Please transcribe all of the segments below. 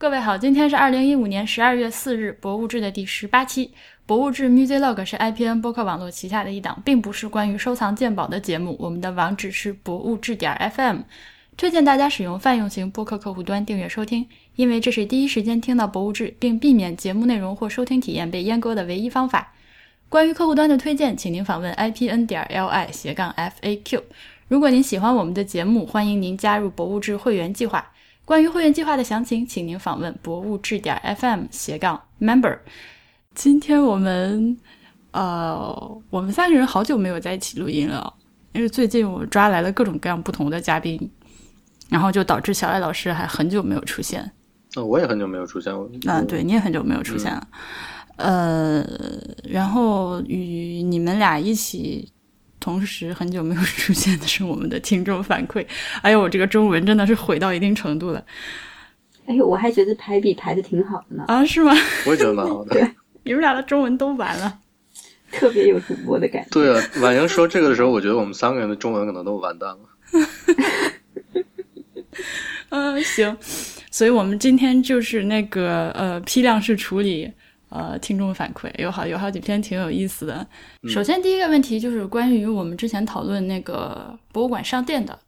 各位好，今天是二零一五年十二月四日，博物志的第十八期。博物志 MusicLog 是 IPN 播客网络旗下的一档，并不是关于收藏鉴宝的节目。我们的网址是博物志点 FM，推荐大家使用泛用型播客客户端订阅收听，因为这是第一时间听到博物志，并避免节目内容或收听体验被阉割的唯一方法。关于客户端的推荐，请您访问 IPN 点 LI 斜杠 FAQ。如果您喜欢我们的节目，欢迎您加入博物志会员计划。关于会员计划的详情，请您访问博物志点 FM 斜杠 Member。今天我们呃，我们三个人好久没有在一起录音了，因为最近我抓来了各种各样不同的嘉宾，然后就导致小艾老师还很久没有出现。哦，我也很久没有出现。嗯，对，你也很久没有出现了。呃，然后与你们俩一起。同时，很久没有出现的是我们的听众反馈。哎呦，我这个中文真的是毁到一定程度了。哎呦，我还觉得排比排的挺好的呢。啊，是吗？我也觉得蛮好的。对，你们俩的中文都完了，特别有主播的感觉。对啊，婉莹说这个的时候，我觉得我们三个人的中文可能都完蛋了。嗯，行。所以我们今天就是那个呃批量式处理。呃，听众反馈有好有好几篇挺有意思的。首先，第一个问题就是关于我们之前讨论那个博物馆商店的。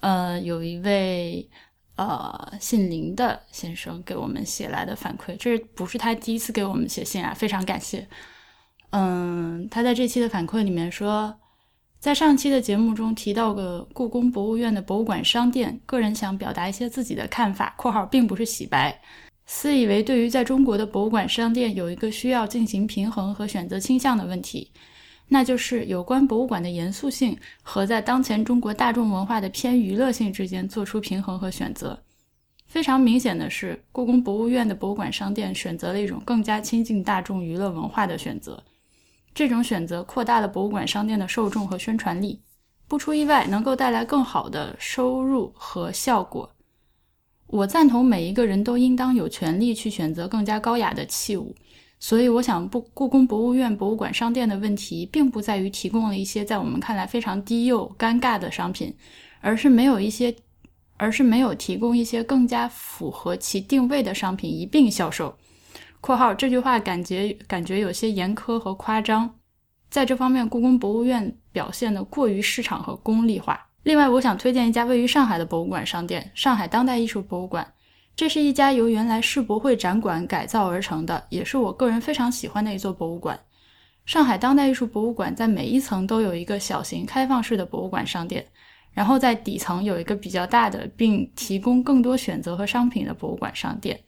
呃，有一位呃姓林的先生给我们写来的反馈，这不是他第一次给我们写信啊，非常感谢。嗯，他在这期的反馈里面说，在上期的节目中提到个故宫博物院的博物馆商店，个人想表达一些自己的看法（括号并不是洗白）。私以为，对于在中国的博物馆商店有一个需要进行平衡和选择倾向的问题，那就是有关博物馆的严肃性和在当前中国大众文化的偏娱乐性之间做出平衡和选择。非常明显的是，故宫博物院的博物馆商店选择了一种更加亲近大众娱乐文化的选择，这种选择扩大了博物馆商店的受众和宣传力，不出意外能够带来更好的收入和效果。我赞同每一个人都应当有权利去选择更加高雅的器物，所以我想，不，故宫博物院博物馆商店的问题，并不在于提供了一些在我们看来非常低幼、尴尬的商品，而是没有一些，而是没有提供一些更加符合其定位的商品一并销售。（括号这句话感觉感觉有些严苛和夸张，在这方面，故宫博物院表现的过于市场和功利化。）另外，我想推荐一家位于上海的博物馆商店——上海当代艺术博物馆。这是一家由原来世博会展馆改造而成的，也是我个人非常喜欢的一座博物馆。上海当代艺术博物馆在每一层都有一个小型开放式的博物馆商店，然后在底层有一个比较大的并提供更多选择和商品的博物馆商店。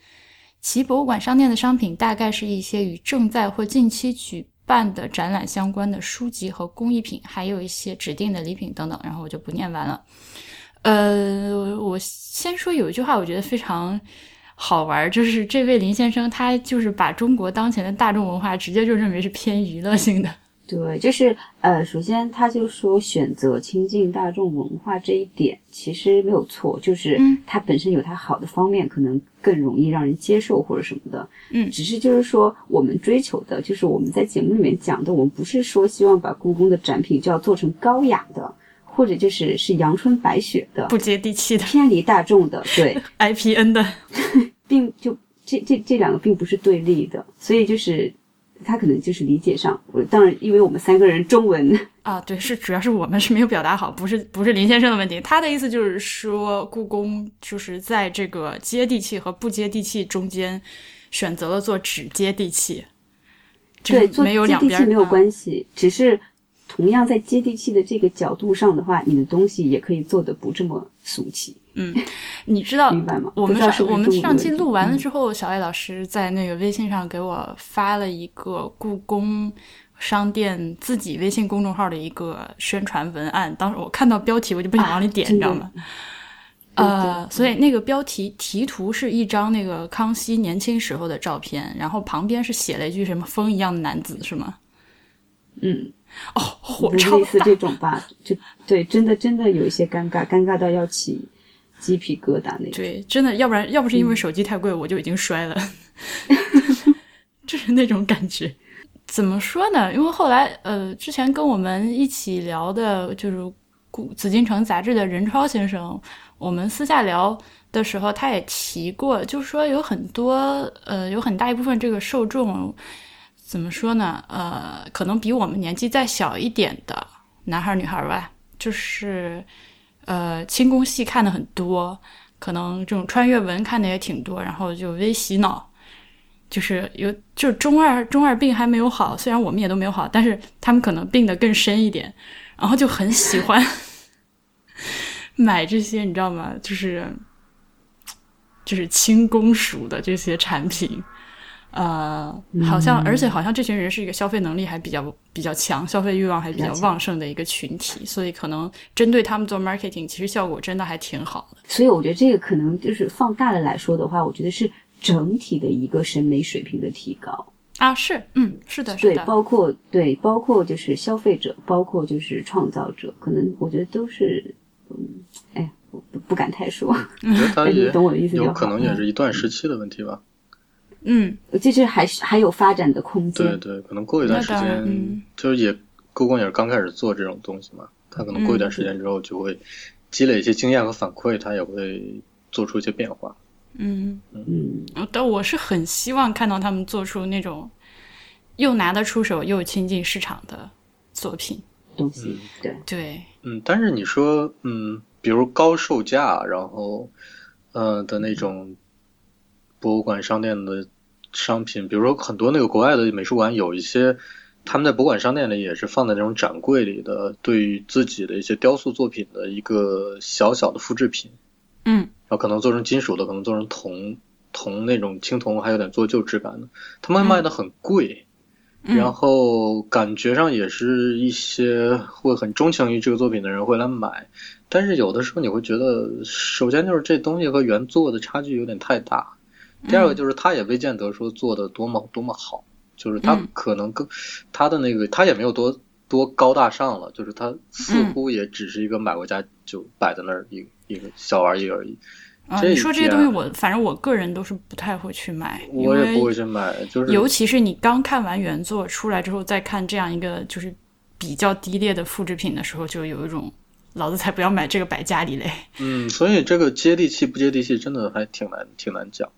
其博物馆商店的商品大概是一些与正在或近期举。办的展览相关的书籍和工艺品，还有一些指定的礼品等等，然后我就不念完了。呃，我先说有一句话，我觉得非常好玩，就是这位林先生他就是把中国当前的大众文化直接就认为是偏娱乐性的。对，就是呃，首先他就说选择亲近大众文化这一点其实没有错，就是它本身有它好的方面，可能更容易让人接受或者什么的。嗯，只是就是说我们追求的，就是我们在节目里面讲的，我们不是说希望把故宫的展品就要做成高雅的，或者就是是阳春白雪的、不接地气的、偏离大众的。对，IPN 的，并就这这这两个并不是对立的，所以就是。他可能就是理解上，我当然，因为我们三个人中文啊，对，是主要是我们是没有表达好，不是不是林先生的问题。他的意思就是说，故宫就是在这个接地气和不接地气中间选择了做只接地气，对，做没有两边没有关系，只是同样在接地气的这个角度上的话，你的东西也可以做的不这么俗气。嗯，你知道，明白吗？我们上我们上期录完了之后，小艾老师在那个微信上给我发了一个故宫商店自己微信公众号的一个宣传文案。当时我看到标题，我就不想往里点，你知道吗？呃，所以那个标题题图是一张那个康熙年轻时候的照片，然后旁边是写了一句什么“风一样的男子”，是吗？嗯，哦，火超类似这种吧，就对，真的真的有一些尴尬，尴尬到要起。鸡皮疙瘩那种，对，真的，要不然要不是因为手机太贵，我就已经摔了，就是那种感觉。怎么说呢？因为后来，呃，之前跟我们一起聊的，就是《古紫禁城》杂志的任超先生，我们私下聊，的时候，他也提过，就是说有很多呃，有很大一部分这个受众怎么说呢？呃，可能比我们年纪再小一点的男孩女孩吧，就是呃轻功戏看的很多，可能这种穿越文看的也挺多，然后就微洗脑，就是有就是中二中二病还没有好，虽然我们也都没有好，但是他们可能病得更深一点，然后就很喜欢 买这些，你知道吗？就是。就是轻公属的这些产品，呃，好像，而且好像这群人是一个消费能力还比较比较强、消费欲望还比较旺盛的一个群体，所以可能针对他们做 marketing，其实效果真的还挺好的。所以我觉得这个可能就是放大了来说的话，我觉得是整体的一个审美水平的提高啊，是，嗯，是的，是的，对，包括对，包括就是消费者，包括就是创造者，可能我觉得都是，嗯，哎。不不敢太说，你懂我的意思有可能也是一段时期的问题吧。嗯，其实还是还有发展的空间。对对，可能过一段时间，就是也故宫也是刚开始做这种东西嘛，他可能过一段时间之后就会积累一些经验和反馈，他也会做出一些变化。嗯嗯，但我是很希望看到他们做出那种又拿得出手又亲近市场的作品东西。对对，嗯，但是你说，嗯。比如高售价，然后，呃的那种博物馆商店的商品，比如说很多那个国外的美术馆有一些，他们在博物馆商店里也是放在那种展柜里的，对于自己的一些雕塑作品的一个小小的复制品，嗯，然后可能做成金属的，可能做成铜铜那种青铜，还有点做旧质感的，他们卖的很贵。然后感觉上也是一些会很钟情于这个作品的人会来买，但是有的时候你会觉得，首先就是这东西和原作的差距有点太大，第二个就是他也未见得说做的多么多么好，就是他可能更他的那个他也没有多多高大上了，就是他似乎也只是一个买回家就摆在那儿一一个小玩意而已。啊，你说这些东西，我反正我个人都是不太会去买，我也不会去买，就是尤其是你刚看完原作出来之后，再看这样一个就是比较低劣的复制品的时候，就有一种老子才不要买这个摆家里嘞。嗯，所以这个接地气不接地气，真的还挺难挺难讲。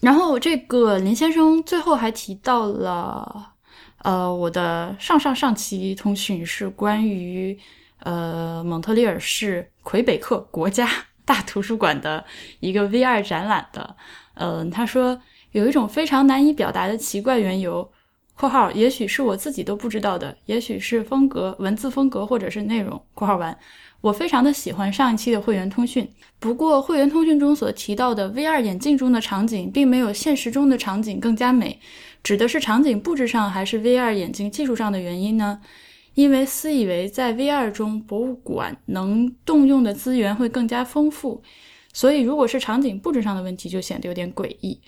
然后这个林先生最后还提到了，呃，我的上上上期通讯是关于呃蒙特利尔市魁北克国家。大图书馆的一个 VR 展览的，嗯，他说有一种非常难以表达的奇怪缘由（括号也许是我自己都不知道的，也许是风格、文字风格或者是内容）（括号完）。我非常的喜欢上一期的会员通讯，不过会员通讯中所提到的 VR 眼镜中的场景，并没有现实中的场景更加美，指的是场景布置上还是 VR 眼镜技术上的原因呢？因为私以为在 VR 中博物馆能动用的资源会更加丰富，所以如果是场景布置上的问题，就显得有点诡异。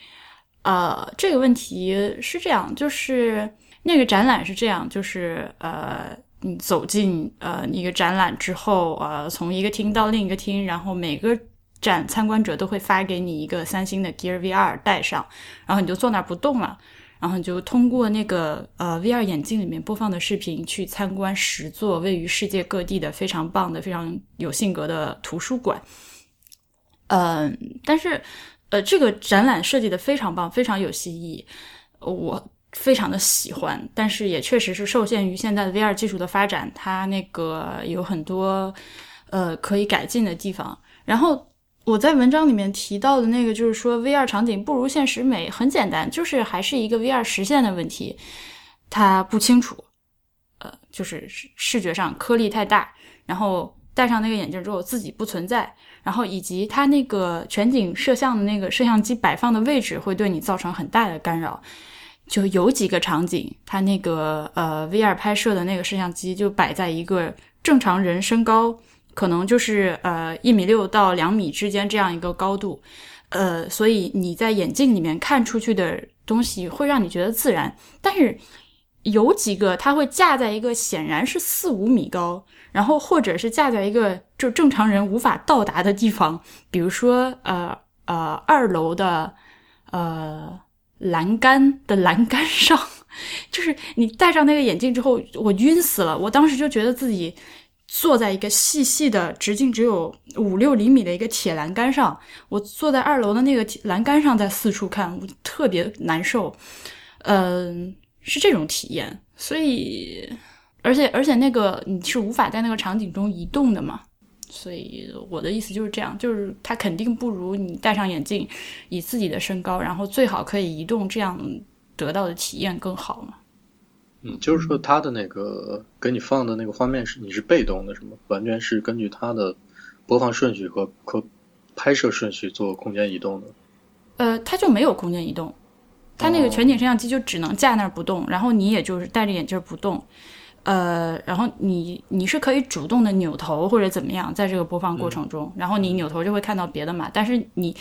呃，这个问题是这样，就是那个展览是这样，就是呃，你走进呃一个展览之后，呃，从一个厅到另一个厅，然后每个展参观者都会发给你一个三星的 Gear VR 带上，然后你就坐那儿不动了。然后你就通过那个呃 VR 眼镜里面播放的视频去参观十座位于世界各地的非常棒的、非常有性格的图书馆。嗯，但是呃，这个展览设计的非常棒，非常有新意，我非常的喜欢。但是也确实是受限于现在的 VR 技术的发展，它那个有很多呃可以改进的地方。然后。我在文章里面提到的那个，就是说 VR 场景不如现实美，很简单，就是还是一个 VR 实现的问题，它不清楚，呃，就是视觉上颗粒太大，然后戴上那个眼镜之后自己不存在，然后以及它那个全景摄像的那个摄像机摆放的位置会对你造成很大的干扰，就有几个场景，它那个呃 VR 拍摄的那个摄像机就摆在一个正常人身高。可能就是呃一米六到两米之间这样一个高度，呃，所以你在眼镜里面看出去的东西会让你觉得自然。但是有几个它会架在一个显然是四五米高，然后或者是架在一个就正常人无法到达的地方，比如说呃呃二楼的呃栏杆的栏杆上，就是你戴上那个眼镜之后，我晕死了。我当时就觉得自己。坐在一个细细的、直径只有五六厘米的一个铁栏杆上，我坐在二楼的那个栏杆上，在四处看，我特别难受。嗯，是这种体验。所以，而且而且那个你是无法在那个场景中移动的嘛？所以我的意思就是这样，就是它肯定不如你戴上眼镜，以自己的身高，然后最好可以移动，这样得到的体验更好嘛。嗯，就是说它的那个给你放的那个画面是你是被动的，是吗？完全是根据它的播放顺序和和拍摄顺序做空间移动的。呃，它就没有空间移动，它那个全景摄像机就只能架那儿不动，然后你也就是戴着眼镜不动。呃，然后你你是可以主动的扭头或者怎么样，在这个播放过程中，然后你扭头就会看到别的嘛。但是你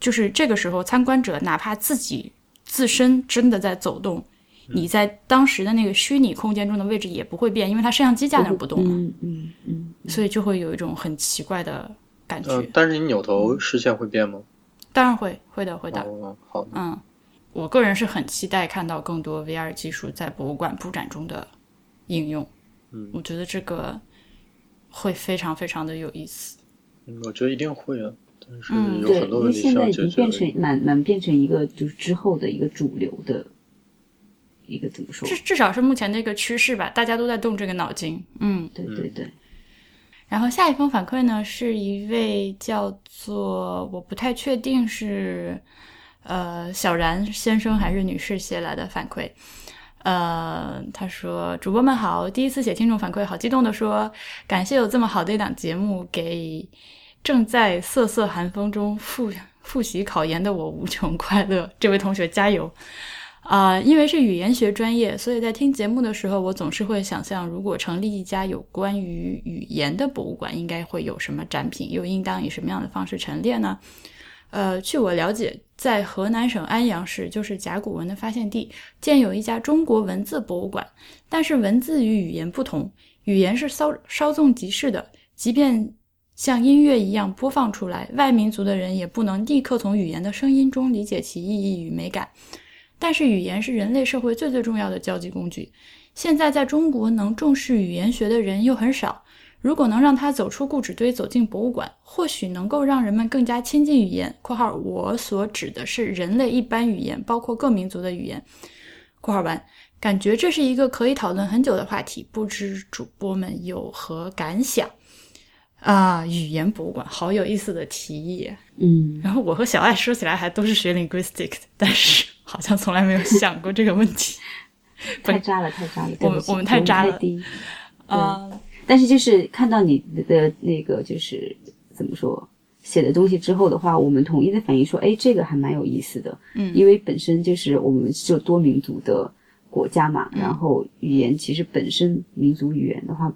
就是这个时候，参观者哪怕自己自身真的在走动。你在当时的那个虚拟空间中的位置也不会变，因为它摄像机架那不动嘛，嗯嗯嗯，所以就会有一种很奇怪的感觉。但是你扭头视线会变吗？当然会，会的，会的。哦，好。嗯，我个人是很期待看到更多 VR 技术在博物馆布展中的应用。嗯，我觉得这个会非常非常的有意思。嗯，我觉得一定会啊。但是有对，很多现在已需要解决经变成蛮蛮变成一个就是之后的一个主流的。一个怎么说？至至少是目前的一个趋势吧，大家都在动这个脑筋。嗯，对对对。然后下一封反馈呢，是一位叫做我不太确定是呃小然先生还是女士写来的反馈。呃，他说：“主播们好，第一次写听众反馈，好激动的说，感谢有这么好的一档节目，给正在瑟瑟寒风中复复习考研的我无穷快乐。这位同学加油！”啊，因为是语言学专业，所以在听节目的时候，我总是会想象，如果成立一家有关于语言的博物馆，应该会有什么展品，又应当以什么样的方式陈列呢？呃，据我了解，在河南省安阳市，就是甲骨文的发现地，建有一家中国文字博物馆。但是文字与语言不同，语言是稍稍纵即逝的，即便像音乐一样播放出来，外民族的人也不能立刻从语言的声音中理解其意义与美感。但是语言是人类社会最最重要的交际工具。现在在中国能重视语言学的人又很少。如果能让他走出故纸堆，走进博物馆，或许能够让人们更加亲近语言。（括号我所指的是人类一般语言，包括各民族的语言。）（括号完）感觉这是一个可以讨论很久的话题，不知主播们有何感想？啊，语言博物馆，好有意思的提议。嗯，然后我和小爱说起来还都是学 linguistic 的，但是。好像从来没有想过这个问题，太渣了，太渣了。我们我们太渣了，啊！但是就是看到你的那个就是怎么说写的东西之后的话，我们统一的反应说，哎，这个还蛮有意思的。嗯，因为本身就是我们是多民族的国家嘛，然后语言其实本身民族语言的话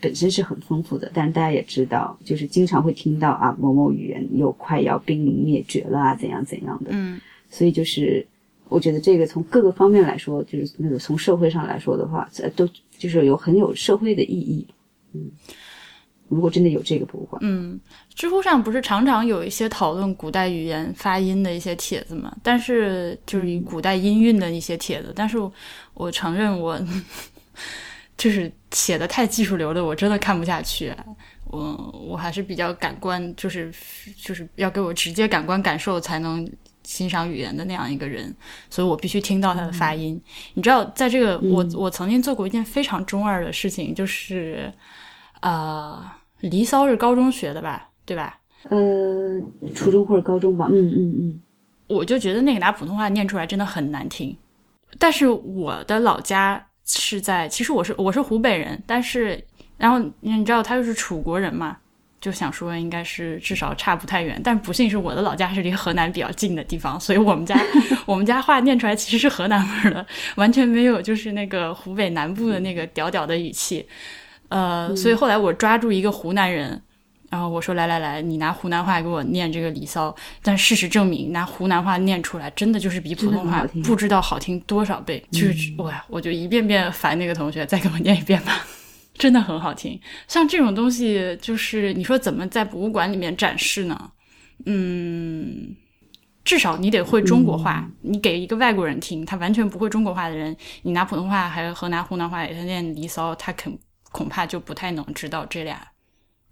本身是很丰富的，但是大家也知道，就是经常会听到啊某某语言又快要濒临灭绝了啊怎样怎样的。嗯，所以就是。我觉得这个从各个方面来说，就是那个从社会上来说的话，呃，都就是有很有社会的意义。嗯，如果真的有这个博物馆，嗯，知乎上不是常常有一些讨论古代语言发音的一些帖子嘛？但是就是以古代音韵的一些帖子，但是我承认我 就是写的太技术流的，我真的看不下去。我我还是比较感官，就是就是要给我直接感官感受才能。欣赏语言的那样一个人，所以我必须听到他的发音。你知道，在这个我我曾经做过一件非常中二的事情，就是呃，《离骚》是高中学的吧，对吧？呃，初中或者高中吧。嗯嗯嗯。我就觉得那个拿普通话念出来真的很难听。但是我的老家是在，其实我是我是湖北人，但是然后你知道他又是楚国人嘛。就想说应该是至少差不太远，但不幸是我的老家是离河南比较近的地方，所以我们家 我们家话念出来其实是河南味儿的，完全没有就是那个湖北南部的那个屌屌的语气。呃，所以后来我抓住一个湖南人，然后我说来来来，你拿湖南话给我念这个《离骚》，但事实证明拿湖南话念出来真的就是比普通话不知道好听多少倍，就是哇，我就一遍遍烦那个同学，再给我念一遍吧。真的很好听，像这种东西，就是你说怎么在博物馆里面展示呢？嗯，至少你得会中国话。你给一个外国人听，他完全不会中国话的人，你拿普通话还有河南、湖南话给他念《离骚》，他肯恐怕就不太能知道这俩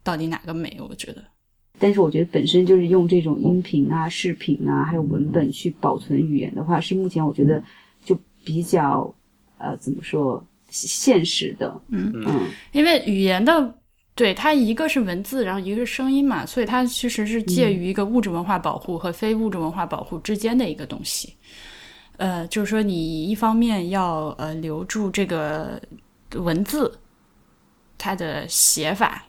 到底哪个美。我觉得，但是我觉得本身就是用这种音频啊、视频啊，还有文本去保存语言的话，是目前我觉得就比较呃怎么说现实的。嗯嗯，因为语言的。对它一个是文字，然后一个是声音嘛，所以它其实是介于一个物质文化保护和非物质文化保护之间的一个东西。呃，就是说你一方面要呃留住这个文字它的写法，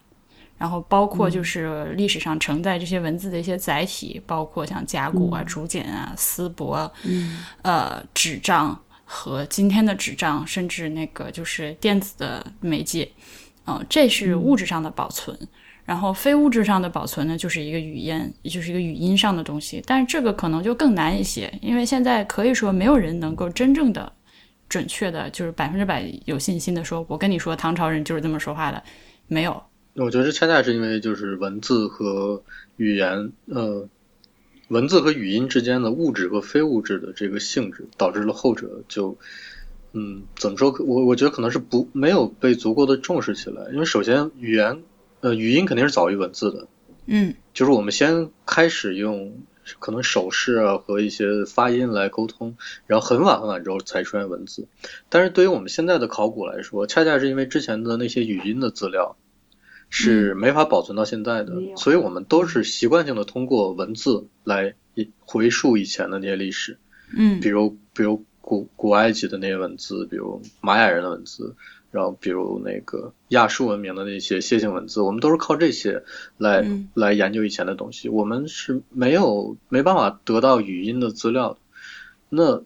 然后包括就是历史上承载这些文字的一些载体，包括像甲骨啊、竹简啊、丝帛，呃，纸张和今天的纸张，甚至那个就是电子的媒介。嗯，这是物质上的保存，然后非物质上的保存呢，就是一个语言，就是一个语音上的东西。但是这个可能就更难一些，因为现在可以说没有人能够真正的、准确的，就是百分之百有信心的说，我跟你说唐朝人就是这么说话的，没有。我觉得这恰恰是因为就是文字和语言，呃，文字和语音之间的物质和非物质的这个性质，导致了后者就。嗯，怎么说？我我觉得可能是不没有被足够的重视起来，因为首先语言，呃，语音肯定是早于文字的，嗯，就是我们先开始用可能手势啊和一些发音来沟通，然后很晚很晚之后才出现文字。但是对于我们现在的考古来说，恰恰是因为之前的那些语音的资料是没法保存到现在的，所以我们都是习惯性的通过文字来回溯以前的那些历史，嗯，比如比如。古古埃及的那些文字，比如玛雅人的文字，然后比如那个亚述文明的那些楔形文字，我们都是靠这些来来研究以前的东西。我们是没有没办法得到语音的资料。那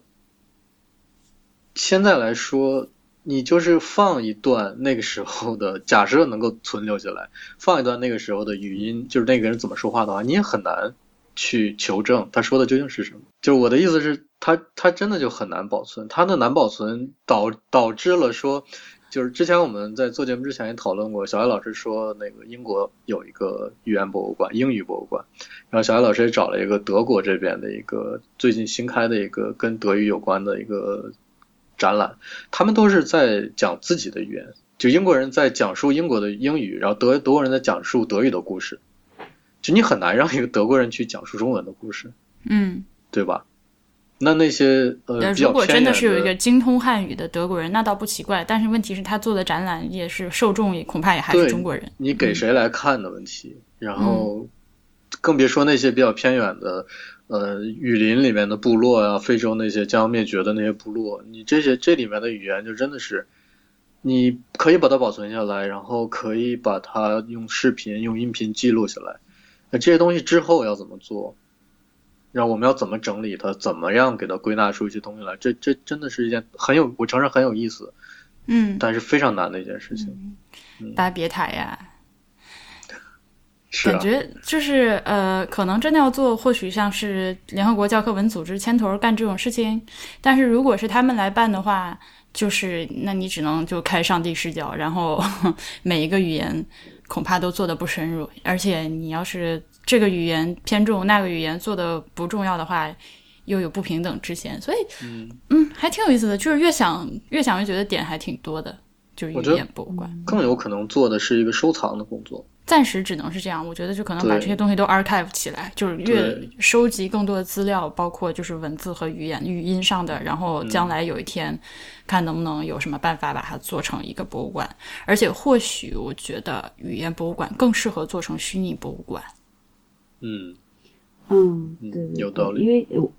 现在来说，你就是放一段那个时候的，假设能够存留下来，放一段那个时候的语音，就是那个人怎么说话的话，你也很难去求证他说的究竟是什么。就是我的意思是。他他真的就很难保存，他的难保存导导致了说，就是之前我们在做节目之前也讨论过，小艾老师说那个英国有一个语言博物馆，英语博物馆，然后小艾老师也找了一个德国这边的一个最近新开的一个跟德语有关的一个展览，他们都是在讲自己的语言，就英国人在讲述英国的英语，然后德德国人在讲述德语的故事，就你很难让一个德国人去讲述中文的故事，嗯，对吧？那那些呃，如果真的是有一个精通汉语的德国人，那倒不奇怪。但是问题是，他做的展览也是受众也，恐怕也还是中国人。你给谁来看的问题？然后更别说那些比较偏远的呃雨林里面的部落啊，非洲那些将要灭绝的那些部落，你这些这里面的语言就真的是，你可以把它保存下来，然后可以把它用视频、用音频记录下来。那这些东西之后要怎么做？然后我们要怎么整理它？怎么样给它归纳出一些东西来？这这真的是一件很有，我承认很有意思，嗯，但是非常难的一件事情。巴别塔呀，是感觉就是呃，可能真的要做，或许像是联合国教科文组织牵头干这种事情。但是如果是他们来办的话，就是那你只能就开上帝视角，然后 每一个语言恐怕都做的不深入，而且你要是。这个语言偏重，那个语言做的不重要的话，又有不平等之嫌，所以，嗯嗯，还挺有意思的。就是越想越想越觉得点还挺多的，就是语言博物馆更有可能做的是一个收藏的工作。暂时只能是这样，我觉得就可能把这些东西都 archive 起来，就是越收集更多的资料，包括就是文字和语言、语音上的，然后将来有一天看能不能有什么办法把它做成一个博物馆。而且或许我觉得语言博物馆更适合做成虚拟博物馆。嗯，嗯，对，有道理。因为我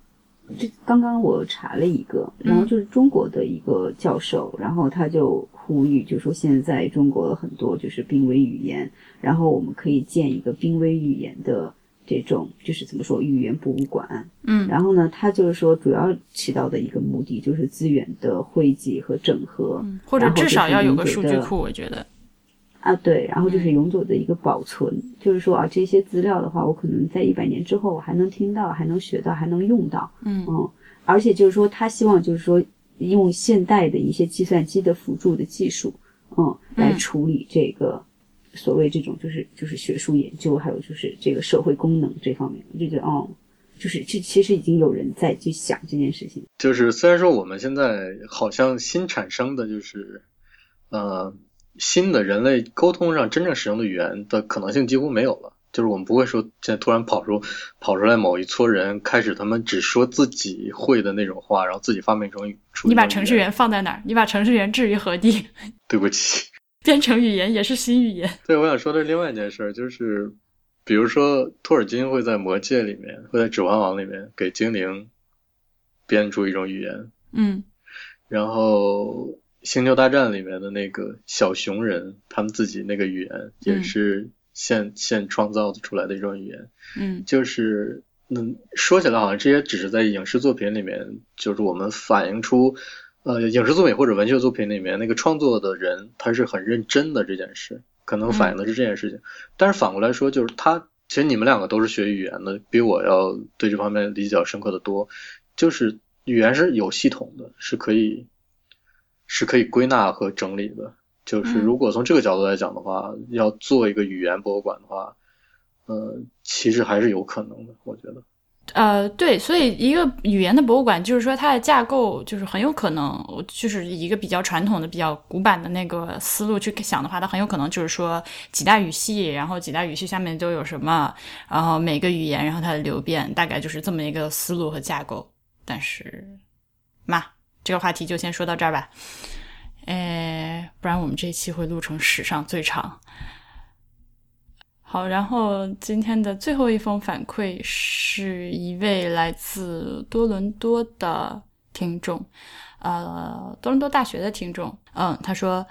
这刚刚我查了一个，然后就是中国的一个教授，然后他就呼吁，就说现在中国很多就是濒危语言，然后我们可以建一个濒危语言的这种，就是怎么说语言博物馆。嗯，然后呢，他就是说主要起到的一个目的就是资源的汇集和整合，或者至少要有个数据库，我觉得。啊，对，然后就是永久的一个保存，就是说啊，这些资料的话，我可能在一百年之后我还能听到，还能学到，还能用到，嗯嗯，而且就是说，他希望就是说，用现代的一些计算机的辅助的技术，嗯，来处理这个所谓这种就是就是学术研究，还有就是这个社会功能这方面，我就觉得哦，就是这其实已经有人在去想这件事情。就是虽然说我们现在好像新产生的就是，呃。新的人类沟通上真正使用的语言的可能性几乎没有了。就是我们不会说现在突然跑出跑出来某一撮人开始他们只说自己会的那种话，然后自己发明一种语。你把程序员放在哪儿？你把程序员置于何地？对不起，编程语言也是新语言。对，我想说的是另外一件事，就是比如说托尔金会在《魔戒》里面，会在《指环王》里面给精灵编出一种语言。嗯，然后《星球大战》里面的那个小熊人，他们自己那个语言也是。现现创造出来的一种语言，嗯，就是嗯，说起来好像这些只是在影视作品里面，就是我们反映出，呃，影视作品或者文学作品里面那个创作的人他是很认真的这件事，可能反映的是这件事情。但是反过来说，就是他其实你们两个都是学语言的，比我要对这方面理解要深刻的多。就是语言是有系统的，是可以是可以归纳和整理的。就是如果从这个角度来讲的话，要做一个语言博物馆的话，呃，其实还是有可能的，我觉得。呃，对，所以一个语言的博物馆，就是说它的架构就是很有可能，就是一个比较传统的、比较古板的那个思路去想的话，它很有可能就是说几大语系，然后几大语系下面都有什么，然后每个语言，然后它的流变，大概就是这么一个思路和架构。但是，嘛，这个话题就先说到这儿吧。哎，不然我们这期会录成史上最长。好，然后今天的最后一封反馈是一位来自多伦多的听众，呃，多伦多大学的听众。嗯，他说：“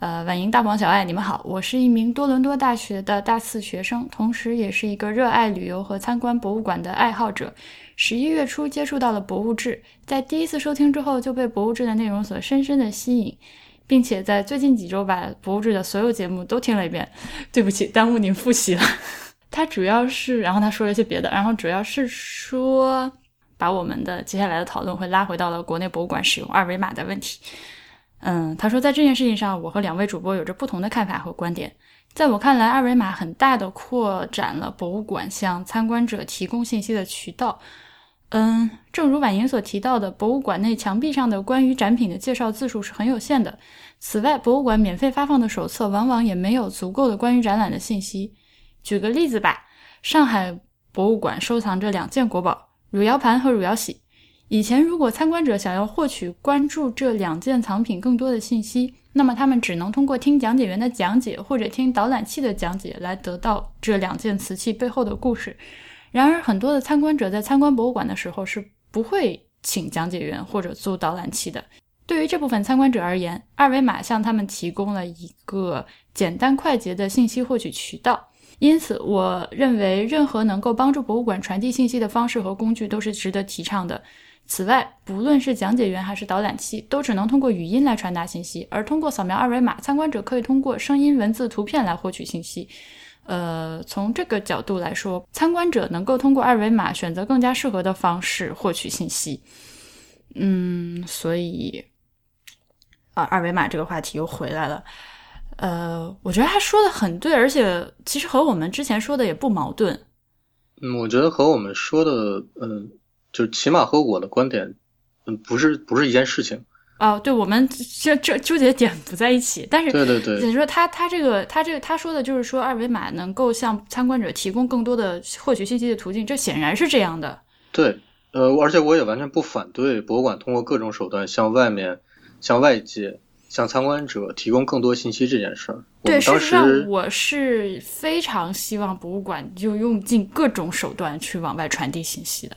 呃，晚莹、大黄、小爱，你们好，我是一名多伦多大学的大四学生，同时也是一个热爱旅游和参观博物馆的爱好者。”十一月初接触到了《博物志》，在第一次收听之后就被《博物志》的内容所深深的吸引，并且在最近几周把《博物志》的所有节目都听了一遍。对不起，耽误您复习了。他主要是，然后他说了一些别的，然后主要是说把我们的接下来的讨论会拉回到了国内博物馆使用二维码的问题。嗯，他说在这件事情上，我和两位主播有着不同的看法和观点。在我看来，二维码很大的扩展了博物馆向参观者提供信息的渠道。嗯，正如婉莹所提到的，博物馆内墙壁上的关于展品的介绍字数是很有限的。此外，博物馆免费发放的手册往往也没有足够的关于展览的信息。举个例子吧，上海博物馆收藏着两件国宝——汝窑盘和汝窑玺。以前，如果参观者想要获取关注这两件藏品更多的信息，那么他们只能通过听讲解员的讲解或者听导览器的讲解来得到这两件瓷器背后的故事。然而，很多的参观者在参观博物馆的时候是不会请讲解员或者租导览器的。对于这部分参观者而言，二维码向他们提供了一个简单快捷的信息获取渠道。因此，我认为任何能够帮助博物馆传递信息的方式和工具都是值得提倡的。此外，不论是讲解员还是导览器，都只能通过语音来传达信息，而通过扫描二维码，参观者可以通过声音、文字、图片来获取信息。呃，从这个角度来说，参观者能够通过二维码选择更加适合的方式获取信息。嗯，所以啊，二维码这个话题又回来了。呃，我觉得他说的很对，而且其实和我们之前说的也不矛盾。嗯，我觉得和我们说的，嗯，就起码和我的观点，嗯，不是不是一件事情。哦，对，我们这这纠结点不在一起，但是对对对，你说他他这个他这个他说的就是说二维码能够向参观者提供更多的获取信息的途径，这显然是这样的。对，呃，而且我也完全不反对博物馆通过各种手段向外面、向外界、向参观者提供更多信息这件事儿。对，事实上我是非常希望博物馆就用尽各种手段去往外传递信息的。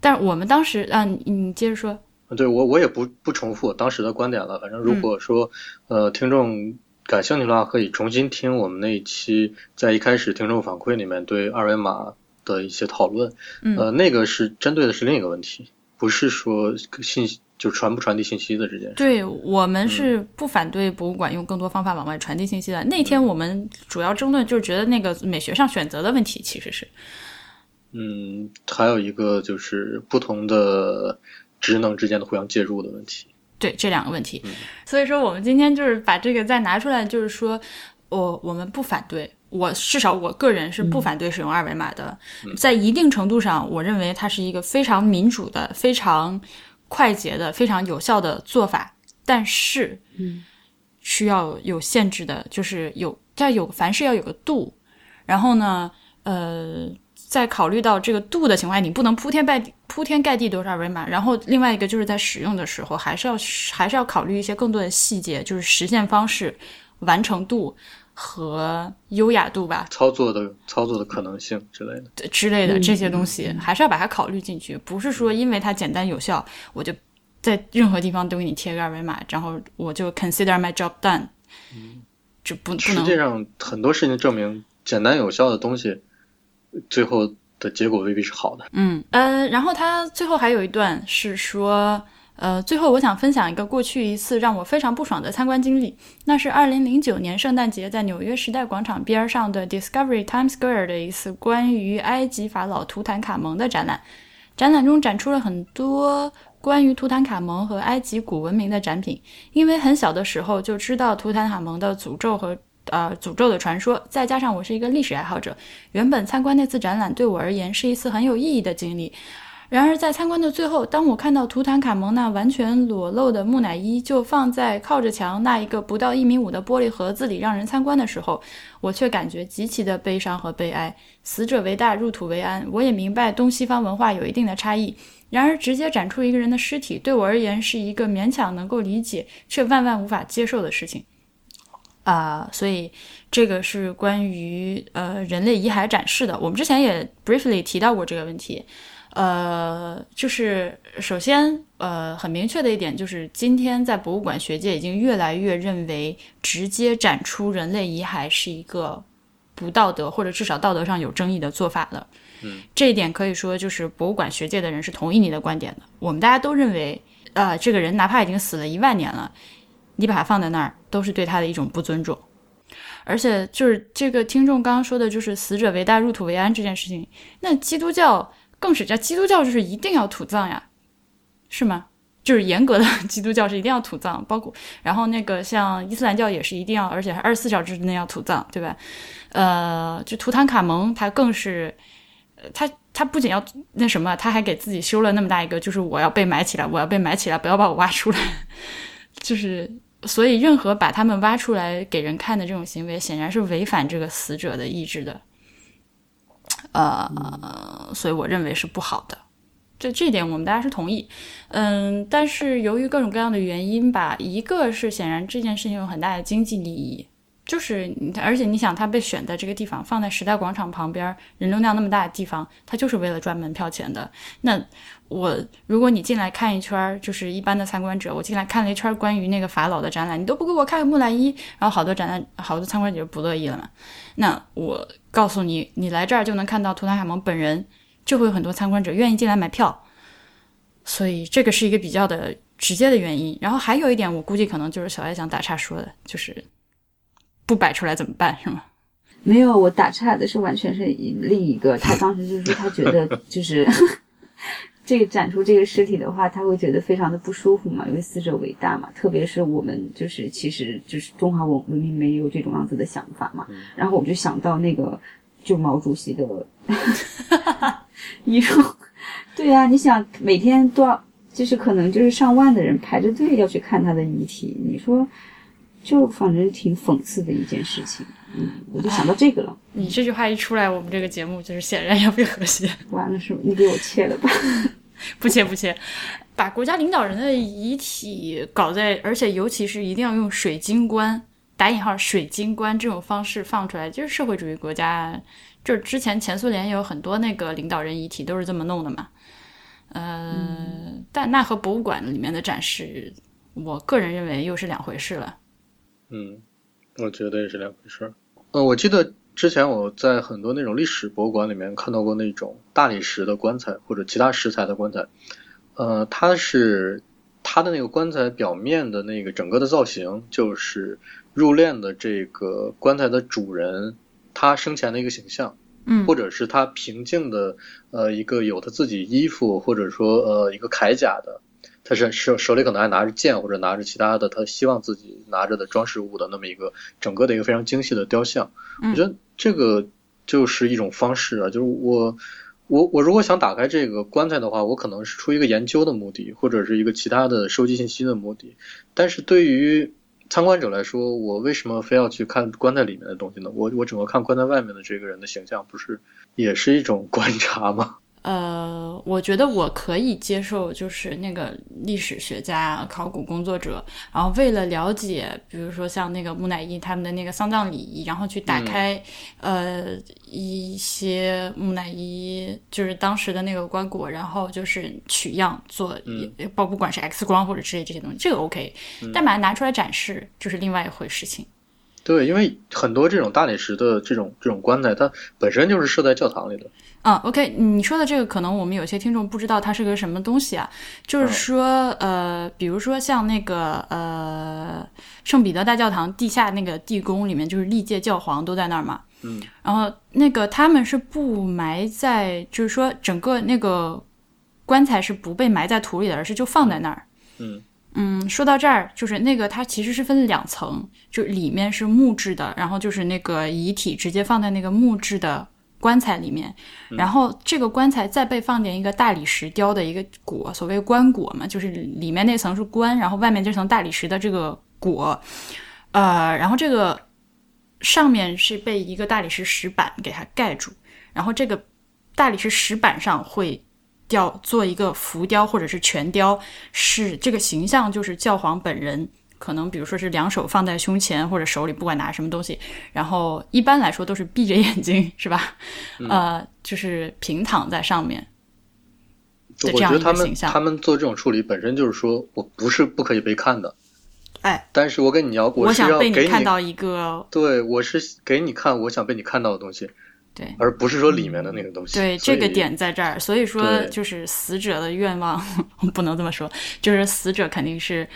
但是我们当时啊，你接着说。对我我也不不重复当时的观点了。反正如果说呃听众感兴趣的话，可以重新听我们那一期在一开始听众反馈里面对二维码的一些讨论。呃，那个是针对的是另一个问题，不是说信息就传不传递信息的这件事。对我们是不反对博物馆用更多方法往外传递信息的。那天我们主要争论就是觉得那个美学上选择的问题其实是。嗯，还有一个就是不同的。职能之间的互相介入的问题，对这两个问题，所以说我们今天就是把这个再拿出来，就是说，我我们不反对，我至少我个人是不反对使用二维码的，在一定程度上，我认为它是一个非常民主的、非常快捷的、非常有效的做法。但是，嗯，需要有限制的，就是有要有凡事要有个度。然后呢，呃，在考虑到这个度的情况下，你不能铺天盖地铺天盖地都是二维码。然后另外一个就是在使用的时候，还是要还是要考虑一些更多的细节，就是实现方式、完成度和优雅度吧，操作的操作的可能性之类的之类的这些东西，还是要把它考虑进去。不是说因为它简单有效，我就在任何地方都给你贴个二维码，然后我就 consider my job done。嗯，这不不能。实际上，很多事情证明。简单有效的东西，最后的结果未必是好的。嗯呃，然后他最后还有一段是说，呃，最后我想分享一个过去一次让我非常不爽的参观经历。那是二零零九年圣诞节在纽约时代广场边上的 Discovery Times Square 的一次关于埃及法老图坦卡蒙的展览。展览中展出了很多关于图坦卡蒙和埃及古文明的展品。因为很小的时候就知道图坦卡蒙的诅咒和。呃，诅咒的传说，再加上我是一个历史爱好者，原本参观那次展览对我而言是一次很有意义的经历。然而，在参观的最后，当我看到图坦卡蒙那完全裸露的木乃伊就放在靠着墙那一个不到一米五的玻璃盒子里让人参观的时候，我却感觉极其的悲伤和悲哀。死者为大，入土为安。我也明白东西方文化有一定的差异，然而直接展出一个人的尸体对我而言是一个勉强能够理解却万万无法接受的事情。啊，所以这个是关于呃人类遗骸展示的。我们之前也 briefly 提到过这个问题。呃，就是首先呃很明确的一点就是，今天在博物馆学界已经越来越认为，直接展出人类遗骸是一个不道德或者至少道德上有争议的做法了。嗯，这一点可以说就是博物馆学界的人是同意你的观点的。我们大家都认为，呃，这个人哪怕已经死了一万年了。你把它放在那儿，都是对他的一种不尊重。而且，就是这个听众刚刚说的，就是死者为大，入土为安这件事情。那基督教更是，这基督教就是一定要土葬呀，是吗？就是严格的 基督教是一定要土葬，包括然后那个像伊斯兰教也是一定要，而且还二十四小时之内要土葬，对吧？呃，就图坦卡蒙他更是，他他不仅要那什么，他还给自己修了那么大一个，就是我要被埋起来，我要被埋起来，不要把我挖出来，就是。所以，任何把他们挖出来给人看的这种行为，显然是违反这个死者的意志的。呃，所以我认为是不好的。这这点我们大家是同意。嗯，但是由于各种各样的原因吧，一个是显然这件事情有很大的经济利益。就是，而且你想，他被选在这个地方，放在时代广场旁边，人流量那么大的地方，他就是为了赚门票钱的。那我，如果你进来看一圈，就是一般的参观者，我进来看了一圈关于那个法老的展览，你都不给我看木乃伊，然后好多展览，好多参观者就不乐意了嘛。那我告诉你，你来这儿就能看到图坦卡蒙本人，就会有很多参观者愿意进来买票。所以这个是一个比较的直接的原因。然后还有一点，我估计可能就是小爱想打岔说的，就是。不摆出来怎么办？是吗？没有，我打岔的是完全是另一个。他当时就是说，他觉得就是这个展出这个尸体的话，他会觉得非常的不舒服嘛，因为死者为大嘛。特别是我们就是其实就是中华文文明没有这种样子的想法嘛。然后我就想到那个就毛主席的遗书。对呀，你想每天多少就是可能就是上万的人排着队要去看他的遗体，你说。就反正挺讽刺的一件事情，嗯，我就想到这个了。你这句话一出来，我们这个节目就是显然要被和谐。完了是吧？你给我切了吧？不切不切，把国家领导人的遗体搞在，而且尤其是一定要用水晶棺打引号水晶棺这种方式放出来，就是社会主义国家，就是之前前苏联有很多那个领导人遗体都是这么弄的嘛。嗯，但那和博物馆里面的展示，我个人认为又是两回事了。嗯，我觉得也是两回事儿。嗯，我记得之前我在很多那种历史博物馆里面看到过那种大理石的棺材或者其他石材的棺材。呃，它是它的那个棺材表面的那个整个的造型，就是入殓的这个棺材的主人他生前的一个形象，嗯，或者是他平静的呃一个有他自己衣服或者说呃一个铠甲的。他是手手里可能还拿着剑或者拿着其他的，他希望自己拿着的装饰物的那么一个整个的一个非常精细的雕像。我觉得这个就是一种方式啊，就是我我我如果想打开这个棺材的话，我可能是出于一个研究的目的，或者是一个其他的收集信息的目的。但是对于参观者来说，我为什么非要去看棺材里面的东西呢？我我整个看棺材外面的这个人的形象，不是也是一种观察吗？呃，我觉得我可以接受，就是那个历史学家、考古工作者，然后为了了解，比如说像那个木乃伊他们的那个丧葬礼仪，然后去打开、呃一些木乃伊，就是当时的那个棺椁，然后就是取样做，包不管是 X 光或者之类这些东西，这个 OK，、但把它拿出来展示就是另外一回事情。对，因为很多这种大理石的这种这种棺材，它本身就是设在教堂里的。啊，OK，你说的这个可能我们有些听众不知道它是个什么东西啊，就是说，呃，比如说像那个呃圣彼得大教堂地下那个地宫里面，就是历届教皇都在那儿嘛，嗯，然后那个他们是不埋在，就是说整个那个棺材是不被埋在土里的，而是就放在那儿。嗯嗯，说到这儿，就是那个它其实是分两层，就里面是木质的，然后就是那个遗体直接放在那个木质的棺材里面，然后这个棺材再被放进一个大理石雕的一个椁，所谓棺椁嘛，就是里面那层是棺，然后外面这层大理石的这个椁，呃，然后这个上面是被一个大理石石板给它盖住，然后这个大理石石板上会雕做一个浮雕或者是全雕，是这个形象就是教皇本人。可能比如说是两手放在胸前或者手里，不管拿什么东西，然后一般来说都是闭着眼睛，是吧？呃，就是平躺在上面。的这样我觉得他们他们做这种处理本身就是说我不是不可以被看的，哎，但是我跟你要，我想被是要给你看到一个对，我是给你看我想被你看到的东西，对而不是说里面的那个东西。对这个点在这儿，所以说就是死者的愿望不能这么说，就是死者肯定是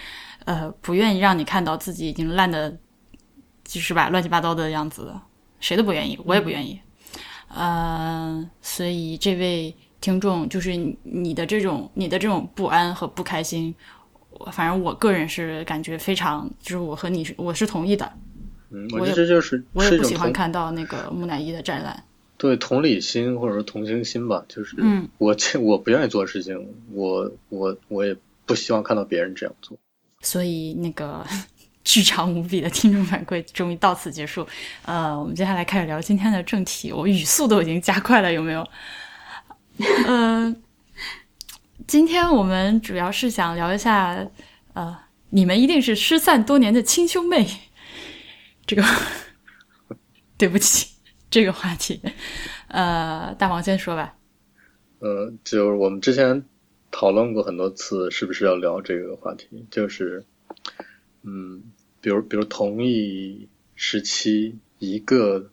呃不愿意让你看到自己已经烂的，就是吧乱七八糟的样子的，谁都不愿意，我也不愿意。呃，所以这位听众就是你你的这种你的这种不安和不开心，我反正我个人是感觉非常，就是我和你我是同意的，嗯，我这就是我也不喜欢看到那个木乃伊的展览。对同理心或者说同情心吧，就是嗯我这我不愿意做的事情，我我我也不希望看到别人这样做。所以那个 巨长无比的听众反馈终于到此结束。呃，我们接下来开始聊今天的正题，我语速都已经加快了，有没有？嗯、今天我们主要是想聊一下，呃，你们一定是失散多年的亲兄妹，这个 对不起，这个话题，呃，大王先说吧。呃，就是我们之前讨论过很多次，是不是要聊这个话题？就是，嗯，比如比如同一时期一个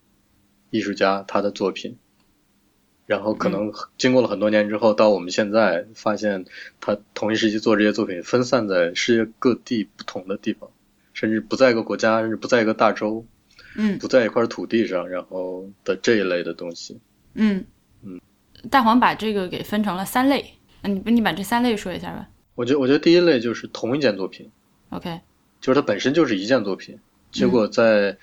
艺术家他的作品，然后可能经过了很多年之后，到我们现在发现他同一时期做这些作品分散在世界各地不同的地方，甚至不在一个国家，甚至不在一个大洲，嗯。不在一块土地上，然后的这一类的东西。嗯。嗯，大黄把这个给分成了三类，那你你把这三类说一下吧。我觉得，我觉得第一类就是同一件作品。OK，就是它本身就是一件作品，结果在、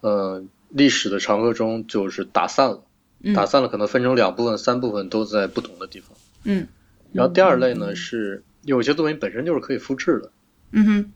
呃历史的长河中就是打散了，嗯。打散了可能分成两部分、三部分都在不同的地方。嗯。然后第二类呢是有些作品本身就是可以复制的，嗯哼，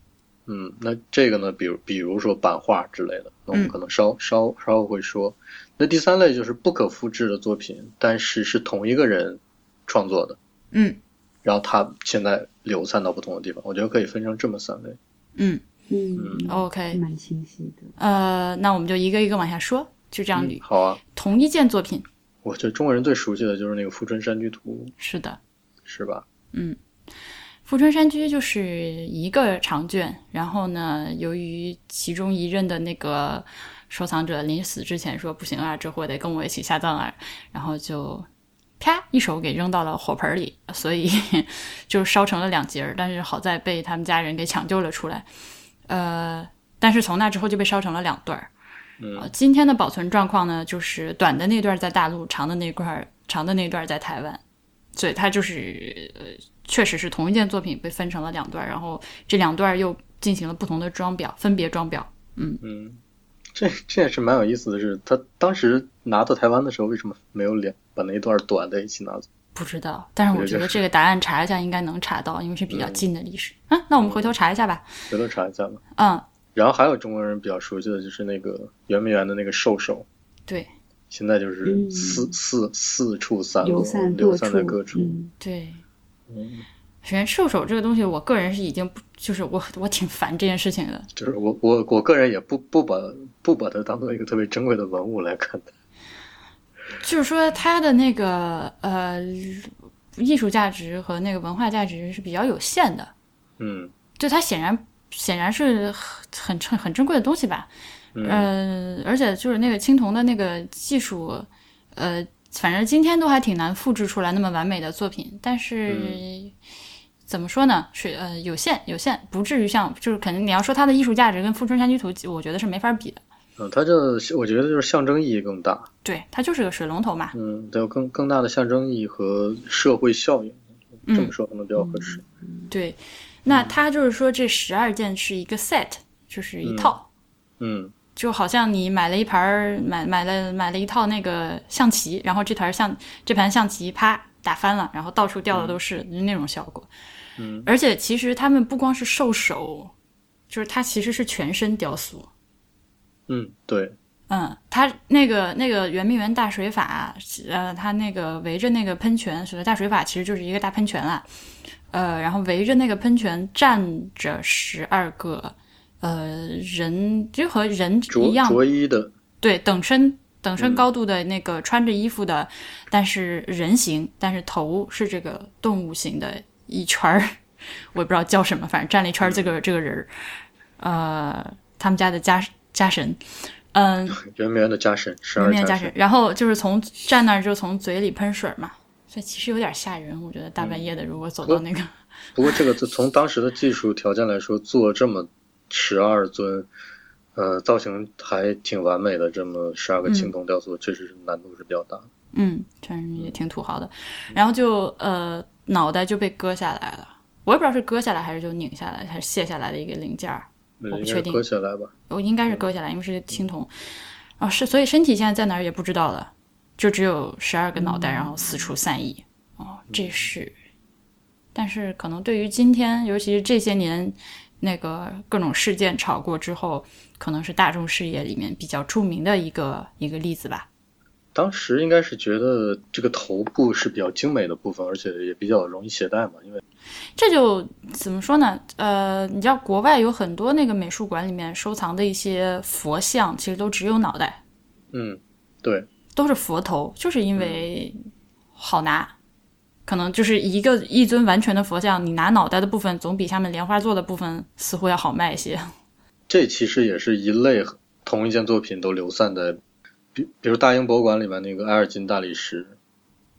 嗯，那这个呢，比如比如说版画之类的，那我们嗯可能稍稍稍后会说。那第三类就是不可复制的作品，但是是同一个人创作的，嗯然后他现在流散到不同的地方，我觉得可以分成这么三类。嗯嗯，OK，蛮清晰的。呃，那我们就一个一个往下说，就这样捋。嗯好啊，同一件作品，我觉得中国人最熟悉的就是那个《富春山居图》，是的，是吧？《富春山居》就是一个长卷，然后呢，由于其中一任的那个收藏者临死之前说不行啊，这货得跟我一起下葬啊，然后就啪一手给扔到了火盆里，所以 就烧成了两截儿。但是好在被他们家人给抢救了出来，呃，但是从那之后就被烧成了两段儿。今天的保存状况呢，就是短的那段在大陆，长的那块儿长的那段在台湾，所以它就是呃，确实是同一件作品被分成了两段，然后这两段又进行了不同的装裱，分别装裱。嗯嗯，这这也是蛮有意思的是，他当时拿到台湾的时候，为什么没有两把那一段短的一起拿走？不知道，但是我觉得这个答案查一下应该能查到，因为是比较嗯近的历史。啊，那我们回头查一下吧。回头查一下吧。嗯，然后还有中国人比较熟悉的就是那个圆明园的那个兽首，对现在就是嗯四、四四处散落，流散在各处。嗯，对。嗯，首先，兽首这个东西，我个人是已经不，就是我我挺烦这件事情的。就是我我我个人也不不把不把它当做一个特别珍贵的文物来看待。就是说，它的那个呃艺术价值和那个文化价值是比较有限的。嗯就它显然显然是很很很珍贵的东西吧。嗯呃，而且就是那个青铜的那个技术，呃，反正今天都还挺难复制出来那么完美的作品。但是、怎么说呢？是呃有限有限，不至于像就是肯定你要说它的艺术价值跟《富春山居图》，我觉得是没法比的。嗯，它这我觉得就是象征意义更大。对，它就是个水龙头嘛。嗯，它有更更大的象征意义和社会效应。这么说可能比较合适。对，那它就是说这十二件是一个 set，就是一套。嗯就好像你买了一盘儿买买了买了一套那个象棋，然后这盘象这盘象棋啪打翻了，然后到处掉的都是、那种效果。嗯，而且其实他们不光是兽首，就是它其实是全身雕塑。嗯，对，嗯，它那个那个圆明园大水法，呃，它那个围着那个喷泉，所谓大水法其实就是一个大喷泉啦。呃，然后围着那个喷泉站着十二个呃人，就和人着一样，着衣的，对，等身等身高度的那个穿着衣服的，但是人形，但是头是这个动物形的一圈儿，我也不知道叫什么，反正站了一圈儿这个这个人儿，呃，他们家的家家神，嗯、圆明园的家神，圆明园家神，然后就是从站那儿就从嘴里喷水嘛，所以其实有点吓人，我觉得大半夜的如果走到那个，不过这个从当时的技术条件来说，做这么十二尊，呃，造型还挺完美的，这么十二个青铜雕塑，确实是难度是比较大的。嗯，反正也挺土豪的，然后就呃脑袋就被割下来了，我也不知道是割下来还是就拧下来还是卸下来的一个零件儿。我不确定割下来吧？我应该是割下来，因为是青铜。哦，是，所以身体现在在哪儿也不知道了，就只有十二个脑袋，然后四处散逸。哦，这是，但是可能对于今天，尤其是这些年那个各种事件炒过之后，可能是大众视野里面比较著名的一个一个例子吧。当时应该是觉得这个头部是比较精美的部分，而且也比较容易携带嘛，因为这就怎么说呢？呃，你知道国外有很多那个美术馆里面收藏的一些佛像，其实都只有脑袋。嗯，对，都是佛头，就是因为好拿，可能就是一个一尊完全的佛像，你拿脑袋的部分总比下面莲花座的部分似乎要好卖一些。这其实也是一类同一件作品都流散的，比比如大英博物馆里面那个埃尔金大理石，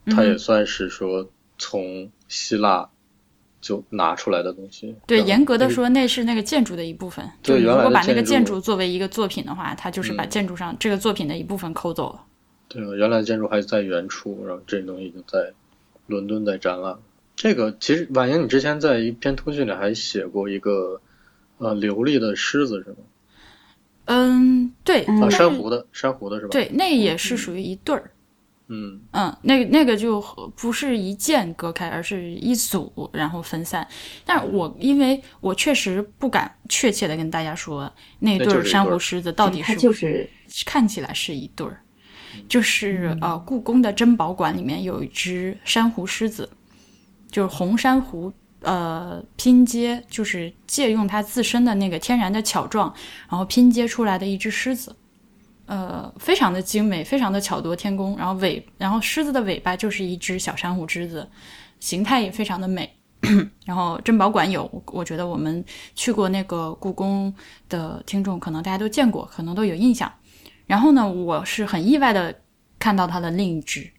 它也算是说从希腊就拿出来的东西。对，严格的说，那是那个建筑的一部分。就如果把那个建筑作为一个作品的话，它就是把嗯建筑上这个作品的一部分抠走了。对，原来的建筑还在原处，然后这东西已经在伦敦在展览。这个其实婉莹，你之前在一篇通讯里还写过一个呃流利的狮子是吗？嗯，对，嗯啊，珊瑚的，珊瑚的是吧？，对，那也是属于一对儿。嗯嗯，那个那个就不是一件隔开，而是一组然后分散。但我因为我确实不敢确切的跟大家说那对儿珊瑚狮子到底它是就是看起来是一对儿，就是呃，故宫的珍宝馆里面有一只珊瑚狮子，就是红珊瑚。呃，拼接就是借用它自身的那个天然的巧状，然后拼接出来的一只狮子，呃，非常的精美，非常的巧夺天工。然后尾，然后狮子的尾巴就是一只小珊瑚狮子，形态也非常的美。然后珍宝馆有，我觉得我们去过那个故宫的听众，可能大家都见过，可能都有印象。然后呢，我是很意外的看到它的另一只，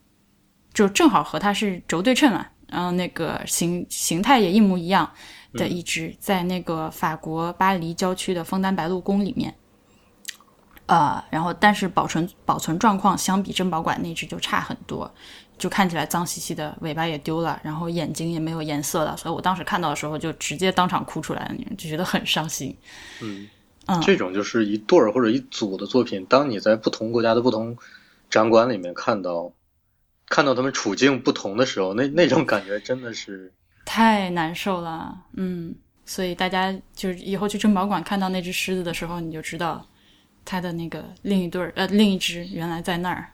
就正好和它是轴对称嘛，然后那个形形态也一模一样的一只，在那个法国巴黎郊区的枫丹白露宫里面。呃，然后但是保存保存状况相比珍宝馆那只就差很多，就看起来脏兮兮的，尾巴也丢了，然后眼睛也没有颜色了，所以我当时看到的时候就直接当场哭出来了，就觉得很伤心。嗯，嗯这种就是一对儿或者一组的作品，当你在不同国家的不同展馆里面看到看到他们处境不同的时候，那那种感觉真的是太难受了，嗯，所以大家就是以后去珍宝馆看到那只狮子的时候，你就知道它的那个另一对儿呃另一只原来在那儿。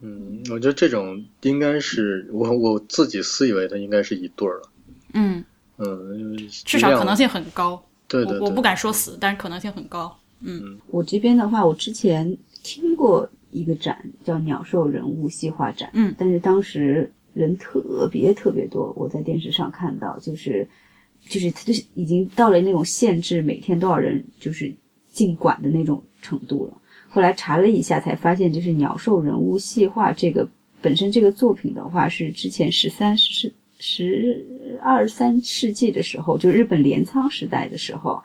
嗯，我觉得这种应该是我我自己私以为它应该是一对儿了。嗯，嗯，至少可能性很高。对对对，我我不敢说死，但是可能性很高。嗯，我这边的话，我之前听过一个展叫“鸟兽人物细化展”，嗯，但是当时人特别特别多，我在电视上看到，就是就是它就是已经到了那种限制每天多少人就是进馆的那种程度了。后来查了一下，才发现就是鸟兽人物细化这个本身这个作品的话，是之前十三十十二三世纪的时候，就日本镰仓时代的时候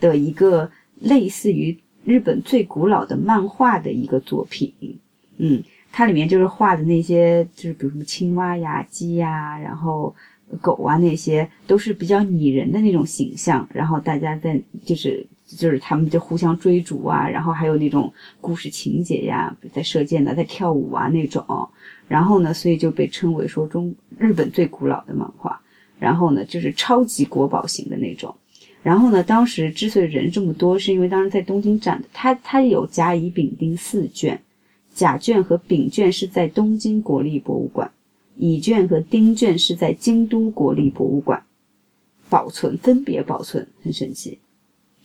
的一个类似于日本最古老的漫画的一个作品。嗯，它里面就是画的那些，就是比如什么青蛙呀、鸡呀，然后狗啊那些，都是比较拟人的那种形象。然后大家在就是就是他们就互相追逐啊，然后还有那种故事情节呀，在射箭的，在跳舞啊那种。然后呢，所以就被称为说中日本最古老的漫画。然后呢，就是超级国宝型的那种。然后呢，当时之所以人这么多，是因为当时在东京展的，它它有甲乙丙丁四卷，甲卷和丙卷是在东京国立博物馆，乙卷和丁卷是在京都国立博物馆保存，分别保存，很神奇。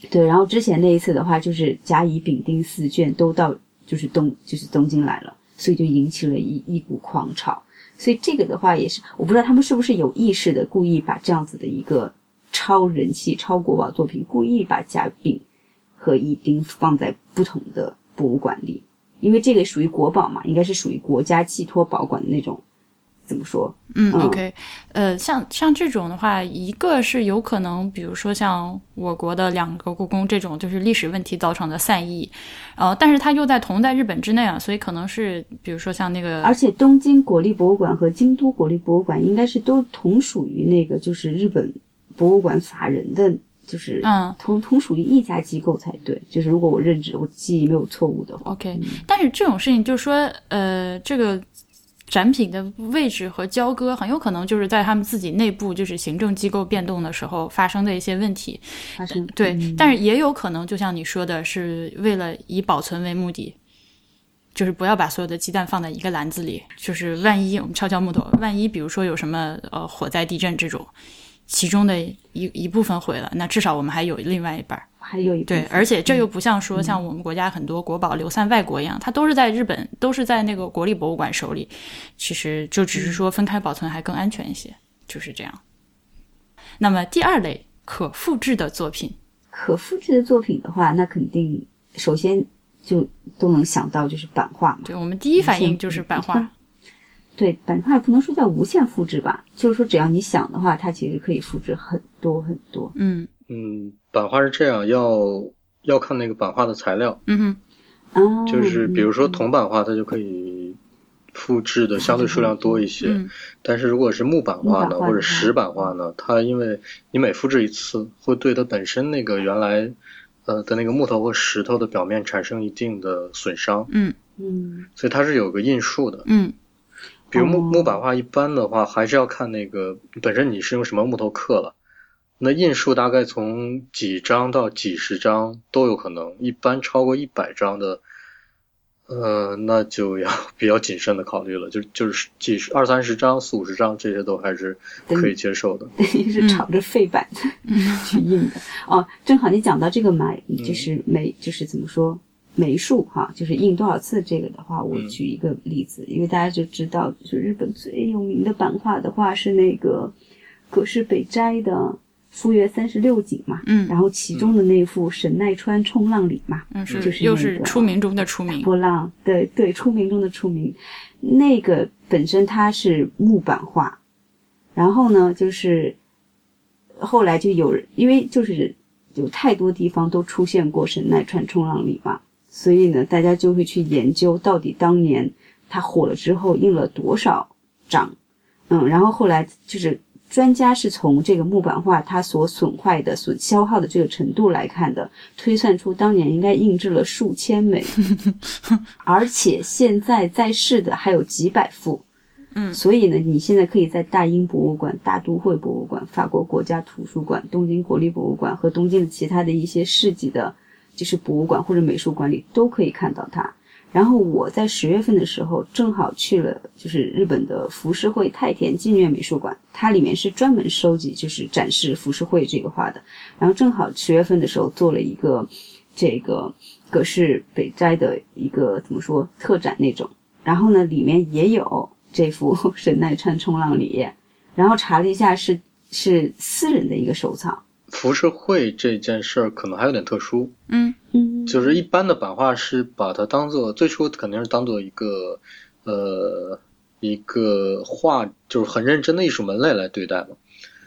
对，然后之前那一次的话，就是甲乙丙丁四卷都到就是东就是东京来了，所以就引起了一一股狂潮。所以这个的话也是，我不知道他们是不是有意识的故意把这样子的一个超人气、超国宝作品，故意把甲丙和乙丁放在不同的博物馆里，因为这个属于国宝嘛，应该是属于国家寄托保管的那种。怎么说？嗯，OK，呃，像像这种的话，一个是有可能，比如说像我国的两个故宫这种，就是历史问题造成的散佚，呃，但是它又在同在日本之内啊，所以可能是比如说像那个，而且东京国立博物馆和京都国立博物馆应该是都同属于那个就是日本博物馆法人的，就是嗯，同同属于一家机构才对。就是如果我认知我记忆没有错误的话，OK，但是这种事情就是说，呃，这个。展品的位置和交割很有可能就是在他们自己内部，就是行政机构变动的时候发生的一些问题。发生对，但是也有可能，就像你说的，是为了以保存为目的，就是不要把所有的鸡蛋放在一个篮子里。就是万一我们敲敲木头，万一比如说有什么呃火灾、地震这种，其中的一一部分毁了，那至少我们还有另外一半。还有一对，而且这又不像说像我们国家很多国宝流散外国一样，它都是在日本，都是在那个国立博物馆手里。其实就只是说分开保存还更安全一些，就是这样。那么第二类可复制的作品，可复制的作品的话，那肯定首先就都能想到就是版画嘛。对我们第一反应就是版画。对，版画也不能说叫无限复制吧，就是说只要你想的话，它其实可以复制很多很多。嗯嗯。版画是这样，要要看那个版画的材料。嗯哼，就是比如说铜版画，它就可以复制的相对数量多一些。嗯。但是如果是木版画呢，或者石版画呢，它因为你每复制一次，会对它本身那个原来呃的那个木头或石头的表面产生一定的损伤。嗯嗯。所以它是有个印数的。嗯。比如木木板画一般的话，还是要看那个本身你是用什么木头刻了。那印数大概从几张到几十张都有可能，一般超过一百张的，呃，那就要比较谨慎的考虑了。就就是几十二三十张、四五十张，这些都还是可以接受的。等于是朝着废板去印的哦。正好你讲到这个买，就是枚，就是怎么说枚数哈，就是印多少次这个的话，我举一个例子，因为大家就知道，就是日本最有名的版画的话是那个葛饰北斋的。富岳三十六景嘛，嗯，然后其中的那幅神奈川冲浪里嘛，嗯，是就是又是出名中的出名波浪，对对，出名中的出名。那个本身它是木版画，然后呢，就是后来就有人，因为就是有太多地方都出现过神奈川冲浪里嘛，所以呢，大家就会去研究到底当年它火了之后印了多少张，嗯，然后后来就是。专家是从这个木板画它所损坏的、所消耗的这个程度来看的，推算出当年应该印制了数千枚，而且现在在世的还有几百幅，嗯，所以呢，你现在可以在大英博物馆、大都会博物馆、法国国家图书馆、东京国立博物馆和东京的其他的一些市级的，就是博物馆或者美术馆里都可以看到它。然后我在十月份的时候正好去了，就是日本的浮世绘太田纪念美术馆，它里面是专门收集就是展示浮世绘这个画的。然后正好十月份的时候做了一个这个葛饰北斋的一个怎么说特展那种，然后呢里面也有这幅 神奈川冲浪里，然后查了一下是是私人的一个收藏。浮世绘这件事儿可能还有点特殊，嗯嗯，就是一般的版画是把它当做最初肯定是当做一个呃一个画，就是很认真的艺术门类来对待嘛。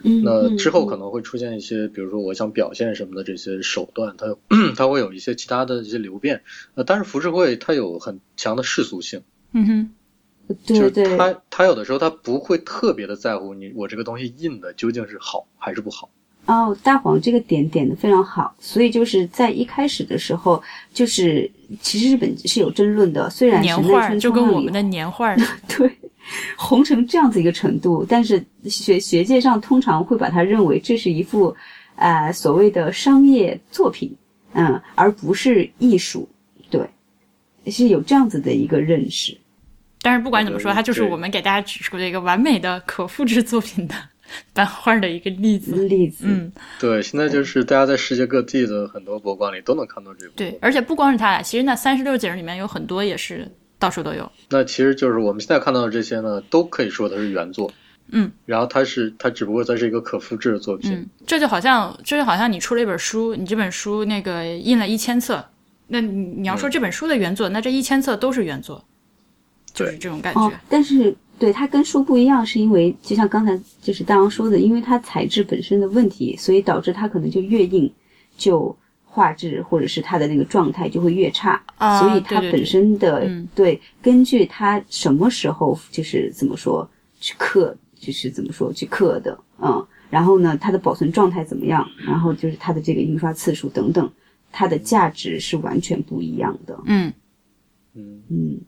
嗯那之后可能能会出现一些，比如说我想表现什么的这些手段，它有 它会有一些其他的一些流变。呃，但是浮世绘它有很强的世俗性，嗯哼，就是对对，它它有的时候它不会特别的在乎你我这个东西印的究竟是好还是不好。哦，大黄这个点点的非常好，所以就是在一开始的时候，就是其实日本是有争论的，虽然年画就跟我们的年画 对红成这样子一个程度，但是学学界上通常会把它认为这是一幅呃所谓的商业作品，嗯，而不是艺术，对，是有这样子的一个认识。但是不管怎么说，它就是我们给大家指出的一个完美的可复制作品的 版画的一个例子。例子，嗯，对，现在就是大家在世界各地的很多博物馆里都能看到这部。对，而且不光是他俩，其实那三十六景里面有很多也是到处都有。那其实就是我们现在看到的这些呢，都可以说它是原作。嗯，然后它是它只不过它是一个可复制的作品。嗯，这就好像这就好像你出了一本书，你这本书那个印了一千册，那你你要说这本书的原作，那这一千册都是原作，就是这种感觉。哦，但是对它跟书不一样，是因为就像刚才就是大王说的，因为它材质本身的问题，所以导致它可能就越硬，就画质或者是它的那个状态就会越差，啊所以它对对对本身的嗯对根据它什么时候就是怎么说去刻，就是怎么说去刻的，嗯，然后呢，它的保存状态怎么样，然后就是它的这个印刷次数等等，它的价值是完全不一样的，嗯。嗯，嗯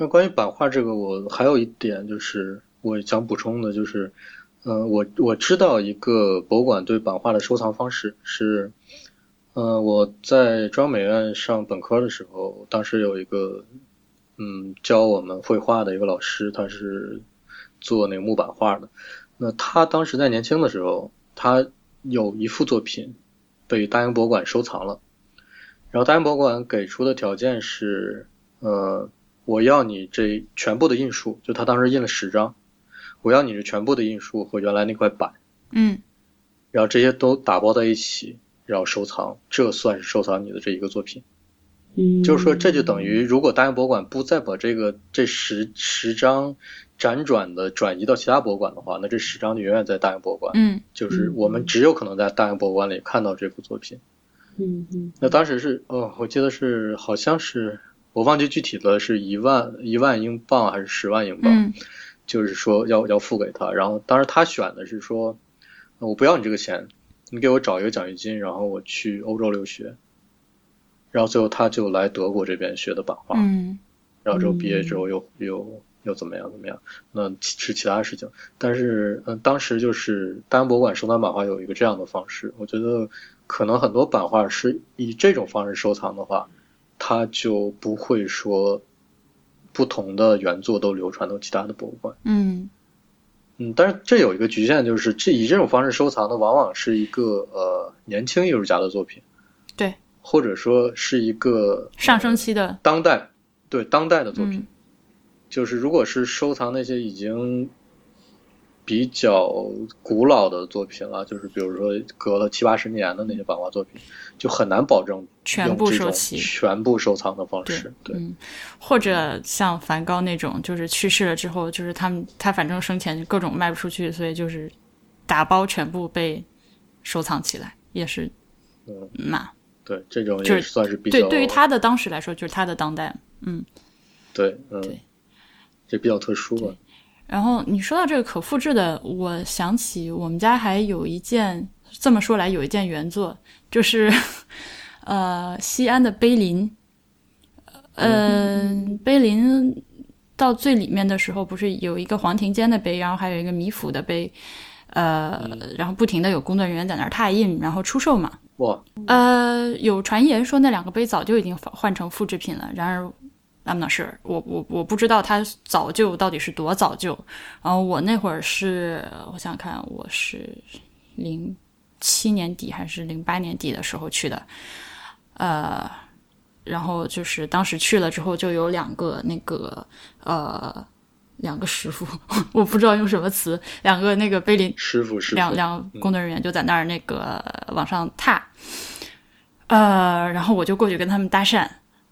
那关于版画这个，我还有一点就是我想补充的，就是，呃，我我知道一个博物馆对版画的收藏方式是，呃，我在中央美院上本科的时候，当时有一个，嗯，教我们绘画的一个老师，他是做那个木版画的。那他当时在年轻的时候，他有一幅作品被大英博物馆收藏了，然后大英博物馆给出的条件是，呃。我要你这全部的印数，就他当时印了十张，我要你这全部的印数和原来那块板，嗯然后这些都打包在一起，然后收藏，这算是收藏你的这一个作品。嗯，就是说，这就等于如果大英博物馆不再把这个这十十张辗转的转移到其他博物馆的话，那这十张就永远在大英博物馆，嗯就是我们只有可能在大英博物馆里看到这幅作品。嗯嗯那当时是，哦，我记得是好像是。我忘记具体的是一万一万英镑还是十万英镑，嗯就是说要要付给他。然后当时他选的是说，我不要你这个钱，你给我找一个奖学金，然后我去欧洲留学。然后最后他就来德国这边学的版画，嗯然后之后毕业之后又又又怎么样怎么样，那是其他事情。但是嗯，当时就是大英博物馆收藏版画有一个这样的方式，我觉得可能很多版画是以这种方式收藏的话。它就不会说不同的原作都流传到其他的博物馆。嗯。嗯，但是这有一个局限，就是这以这种方式收藏的，往往是一个呃年轻艺术家的作品，对，或者说是一个上升期的。当代对当代的作品。嗯。就是如果是收藏那些已经比较古老的作品了，就是比如说隔了七八十年的那些版画作品，就很难保证全部收齐全部收藏的方式。对，嗯，或者像梵高那种，就是去世了之后，就是他们他反正生前各种卖不出去，所以就是打包全部被收藏起来，也是嗯，嘛。对，这种就是也算是比较对，对于他的当时来说，就是他的当代。嗯，对，嗯，对这比较特殊吧。然后你说到这个可复制的，我想起我们家还有一件，这么说来有一件原作，就是呃西安的碑林，嗯、碑林到最里面的时候，不是有一个黄庭坚的碑，然后还有一个米芾的碑，呃，然后不停的有工作人员在那儿拓印，然后出售嘛。哇，呃，有传言说那两个碑早就已经换成复制品了，然而 I'm not sure，我我我不知道他早就到底是多早就。然后我那会儿是，我想想看，我是零七年底还是零八年底的时候去的，呃，然后就是当时去了之后，就有两个那个呃两个师傅，我不知道用什么词，两个那个碑林师傅师傅，两两工作人员就在那儿那个往上踏，呃，然后我就过去跟他们搭讪，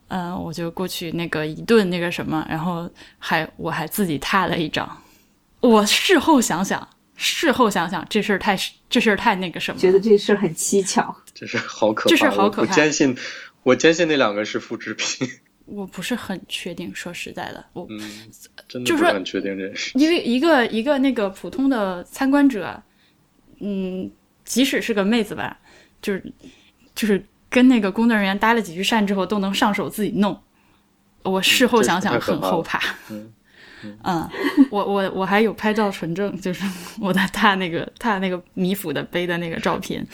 嗯、我就过去那个一顿那个什么，然后还我还自己踏了一张。我事后想想，事后想想这事儿太这事儿太那个什么，觉得这事儿很蹊跷。这是好可怕，这事儿好可怕我我坚信，我坚信那两个是复制品，我不是很确定。说实在的，我嗯，真的就是说不是很确定这件事。因为一个一个那个普通的参观者，嗯，即使是个妹子吧，就是就是跟那个工作人员搭了几句讪之后，都能上手自己弄。我事后想想很后怕。嗯嗯，我我我还有拍照存证，就是 我的踏那个踏那个米府的碑的那个照片，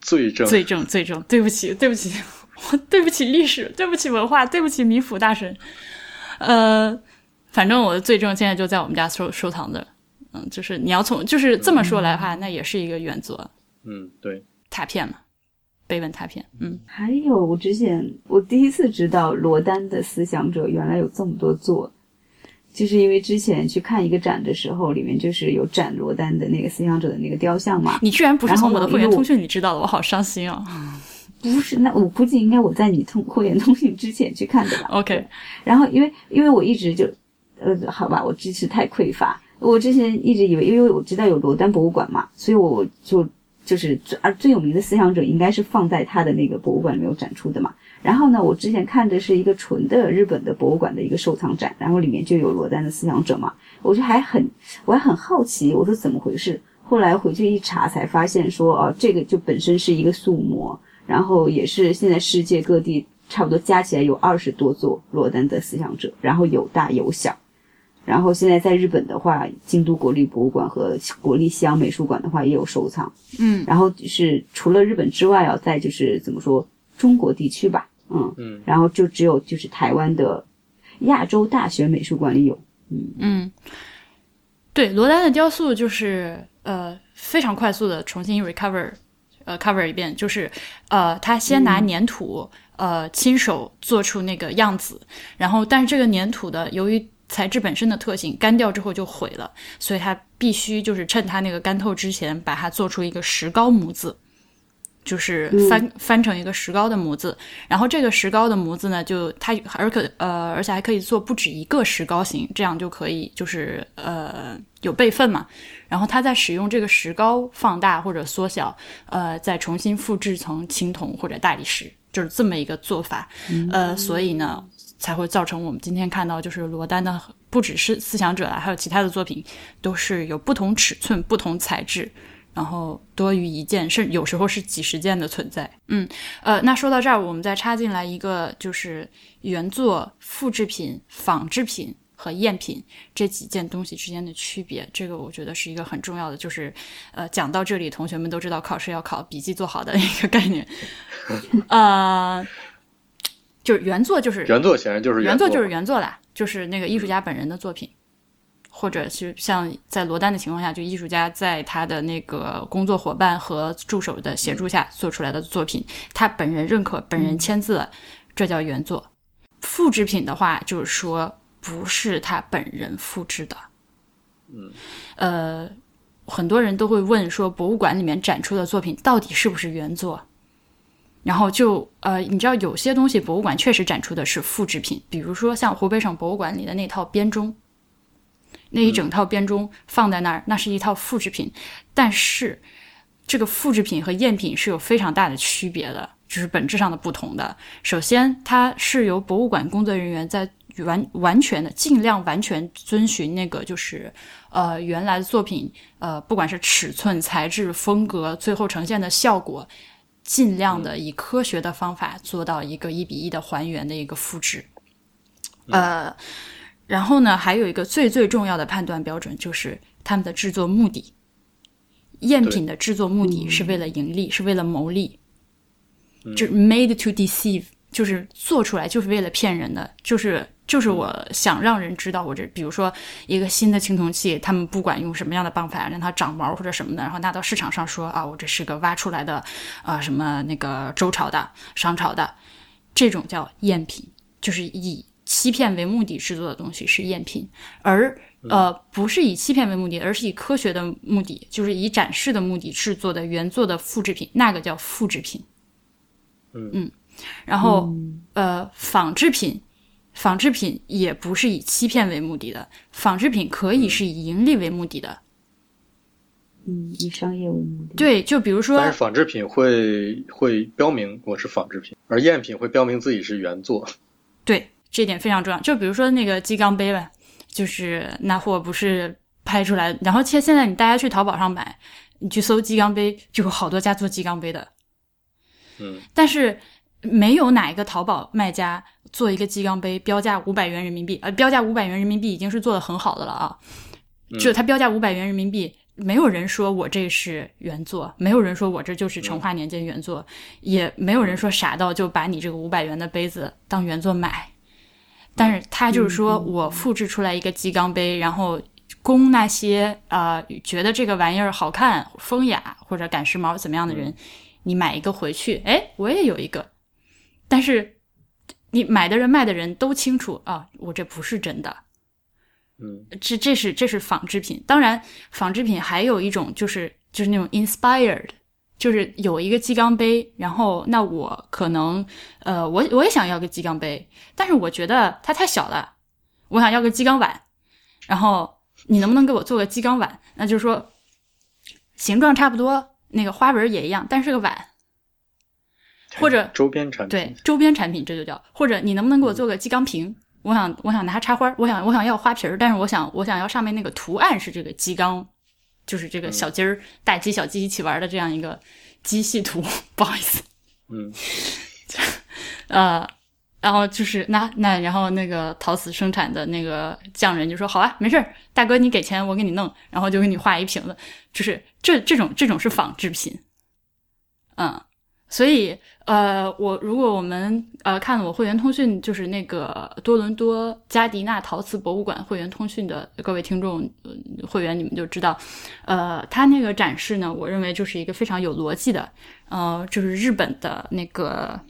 罪证，罪证罪证。对不起，对不起，我对不起历史，对不起文化，对不起米府大神。呃，反正我的罪证现在就在我们家收收藏着。嗯，就是你要从就是这么说来的话，那也是一个原则嗯，对，拓片嘛，碑文拓片。嗯，还有，我之前我第一次知道罗丹的思想者原来有这么多作，就是因为之前去看一个展的时候，里面就是有展罗丹的那个思想者的那个雕像嘛。你居然不是从我的会员通讯里知道的，我好伤心哦。不是，那我估计应该我在你通会员通讯之前去看的吧。OK，然后因为因为我一直就，呃，好吧，我知识太匮乏。我之前一直以为，因为我知道有罗丹博物馆嘛，所以我就就是最而最有名的思想者应该是放在他的那个博物馆里面有展出的嘛。然后呢，我之前看的是一个纯的日本的博物馆的一个收藏展，然后里面就有罗丹的思想者嘛，我就还很我还很好奇，我说怎么回事？后来回去一查才发现说，哦、这个就本身是一个塑模，然后也是现在世界各地差不多加起来有二十多座罗丹的思想者，然后有大有小。然后现在在日本的话，京都国立博物馆和国立西洋美术馆的话也有收藏。嗯。然后就是除了日本之外啊，再就是怎么说中国地区吧，嗯。嗯，然后就只有就是台湾的亚洲大学美术馆里有。嗯，对，罗丹的雕塑就是呃非常快速的重新 recover，呃 cover 一遍，就是呃他先拿粘土、呃亲手做出那个样子，然后但是这个粘土的由于材质本身的特性，干掉之后就毁了，所以它必须就是趁它那个干透之前，把它做出一个石膏模子。就是翻、翻成一个石膏的模子，然后这个石膏的模子呢，就它而可呃，而且还可以做不止一个石膏型，这样就可以就是呃有备份嘛。然后它再使用这个石膏放大或者缩小，呃，再重新复制成青铜或者大理石，就是这么一个做法。呃，所以呢，才会造成我们今天看到，就是罗丹的不只是思想者啦，还有其他的作品，都是有不同尺寸、不同材质。然后多于一件，甚至有时候是几十件的存在。嗯，呃，那说到这儿，我们再插进来一个，就是原作、复制品、仿制品和赝品这几件东西之间的区别。这个我觉得是一个很重要的，就是呃，讲到这里，同学们都知道考试要考，笔记做好的一个概念。呃，就是原作就是原作显然就是作原作就是原作啦，就是那个艺术家本人的作品，或者是像在罗丹的情况下，就艺术家在他的那个工作伙伴和助手的协助下做出来的作品，他本人认可、本人签字了，这叫原作。复制品的话，就是说不是他本人复制的。嗯，呃，很多人都会问说，博物馆里面展出的作品到底是不是原作？然后就呃，你知道有些东西博物馆确实展出的是复制品，比如说像湖北省博物馆里的那套编钟，那一整套编钟放在那儿，那是一套复制品。但是这个复制品和赝品是有非常大的区别的，就是本质上的不同的。首先，它是由博物馆工作人员在完完全的尽量完全遵循那个就是呃原来的作品呃不管是尺寸、材质、风格，最后呈现的效果。尽量的以科学的方法做到一个一比一的还原的一个复制，呃，然后呢，还有一个最最重要的判断标准就是他们的制作目的。赝品的制作目的是为了盈利，是为了牟利，就是 made to deceive，就是做出来就是为了骗人的，就是就是我想让人知道我这，比如说一个新的青铜器，他们不管用什么样的办法让它长毛或者什么的，然后拿到市场上说啊，我这是个挖出来的，啊什么那个周朝的、商朝的，这种叫赝品，就是以欺骗为目的制作的东西是赝品，而。呃，不是以欺骗为目的，而是以科学的目的，就是以展示的目的制作的原作的复制品，那个叫复制品。嗯，然后呃，仿制品，仿制品也不是以欺骗为目的的，仿制品可以是以盈利为目的的。嗯，以商业为目的。对，就比如说，但是仿制品会会标明我是仿制品，而赝品会标明自己是原作。对，这点非常重要。就比如说那个鸡缸杯吧。就是那货不是拍出来，然后现现在你大家去淘宝上买，你去搜鸡缸杯，就有好多家做鸡缸杯的，嗯，但是没有哪一个淘宝卖家做一个鸡缸杯标价五百元人民币，呃，标价五百元人民币已经是做的很好的了啊，就它标价五百元人民币，没有人说我这是原作，没有人说我这就是成化年间原作，也没有人说傻到就把你这个五百元的杯子当原作买。但是他就是说我复制出来一个鸡缸杯，然后供那些啊觉得这个玩意儿好看、风雅或者赶时髦怎么样的人，你买一个回去，哎，我也有一个。但是你买的人、卖的人都清楚啊，我这不是真的。嗯，这这是这是仿制品。当然，仿制品还有一种就是就是那种 inspired。就是有一个鸡缸杯，然后那我可能，呃，我我也想要个鸡缸杯，但是我觉得它太小了，我想要个鸡缸碗，然后你能不能给我做个鸡缸碗？那就是说形状差不多，那个花纹也一样，但是个碗，或者周边产品，对周边产品这就叫，或者你能不能给我做个鸡缸瓶？我想我想拿插花，我想我想要花瓶儿，但是我想我想要上面那个图案是这个鸡缸。就是这个小鸡儿、大鸡、小鸡一起玩的这样一个机器图，不好意思，嗯，呃，然后就是那那，然后那个陶瓷生产的那个匠人就说：“好啊，没事儿，大哥你给钱我给你弄，然后就给你画一瓶子。”就是这这种这种是仿制品，嗯。所以，呃，我如果我们呃看了我会员通讯，就是那个多伦多加迪纳陶瓷博物馆会员通讯的各位听众会员，你们就知道，呃，他那个展示呢，我认为就是一个非常有逻辑的，呃，就是日本的那个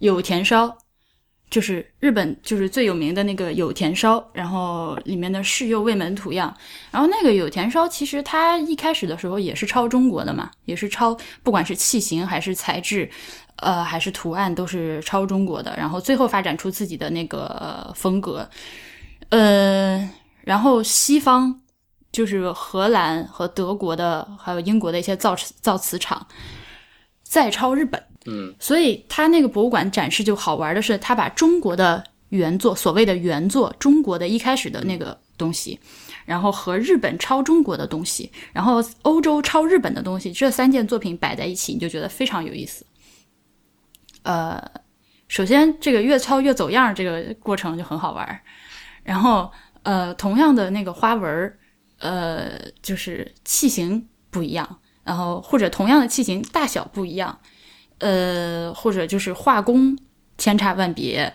有田烧。就是日本就是最有名的那个有田烧，然后里面的世佑卫门图样，然后那个有田烧其实它一开始的时候也是抄中国的嘛，也是抄，不管是器型还是材质，呃，还是图案都是抄中国的，然后最后发展出自己的那个风格，呃，然后西方就是荷兰和德国的，还有英国的一些造造瓷厂再抄日本。嗯，所以他那个博物馆展示就好玩的是，他把中国的原作，所谓的原作，中国的一开始的那个东西，然后和日本抄中国的东西，然后欧洲抄日本的东西，这三件作品摆在一起，你就觉得非常有意思。呃，首先这个越抄越走样，这个过程就很好玩。然后呃，同样的那个花纹，呃，就是器型不一样，然后或者同样的器型大小不一样。呃，或者就是画工千差万别，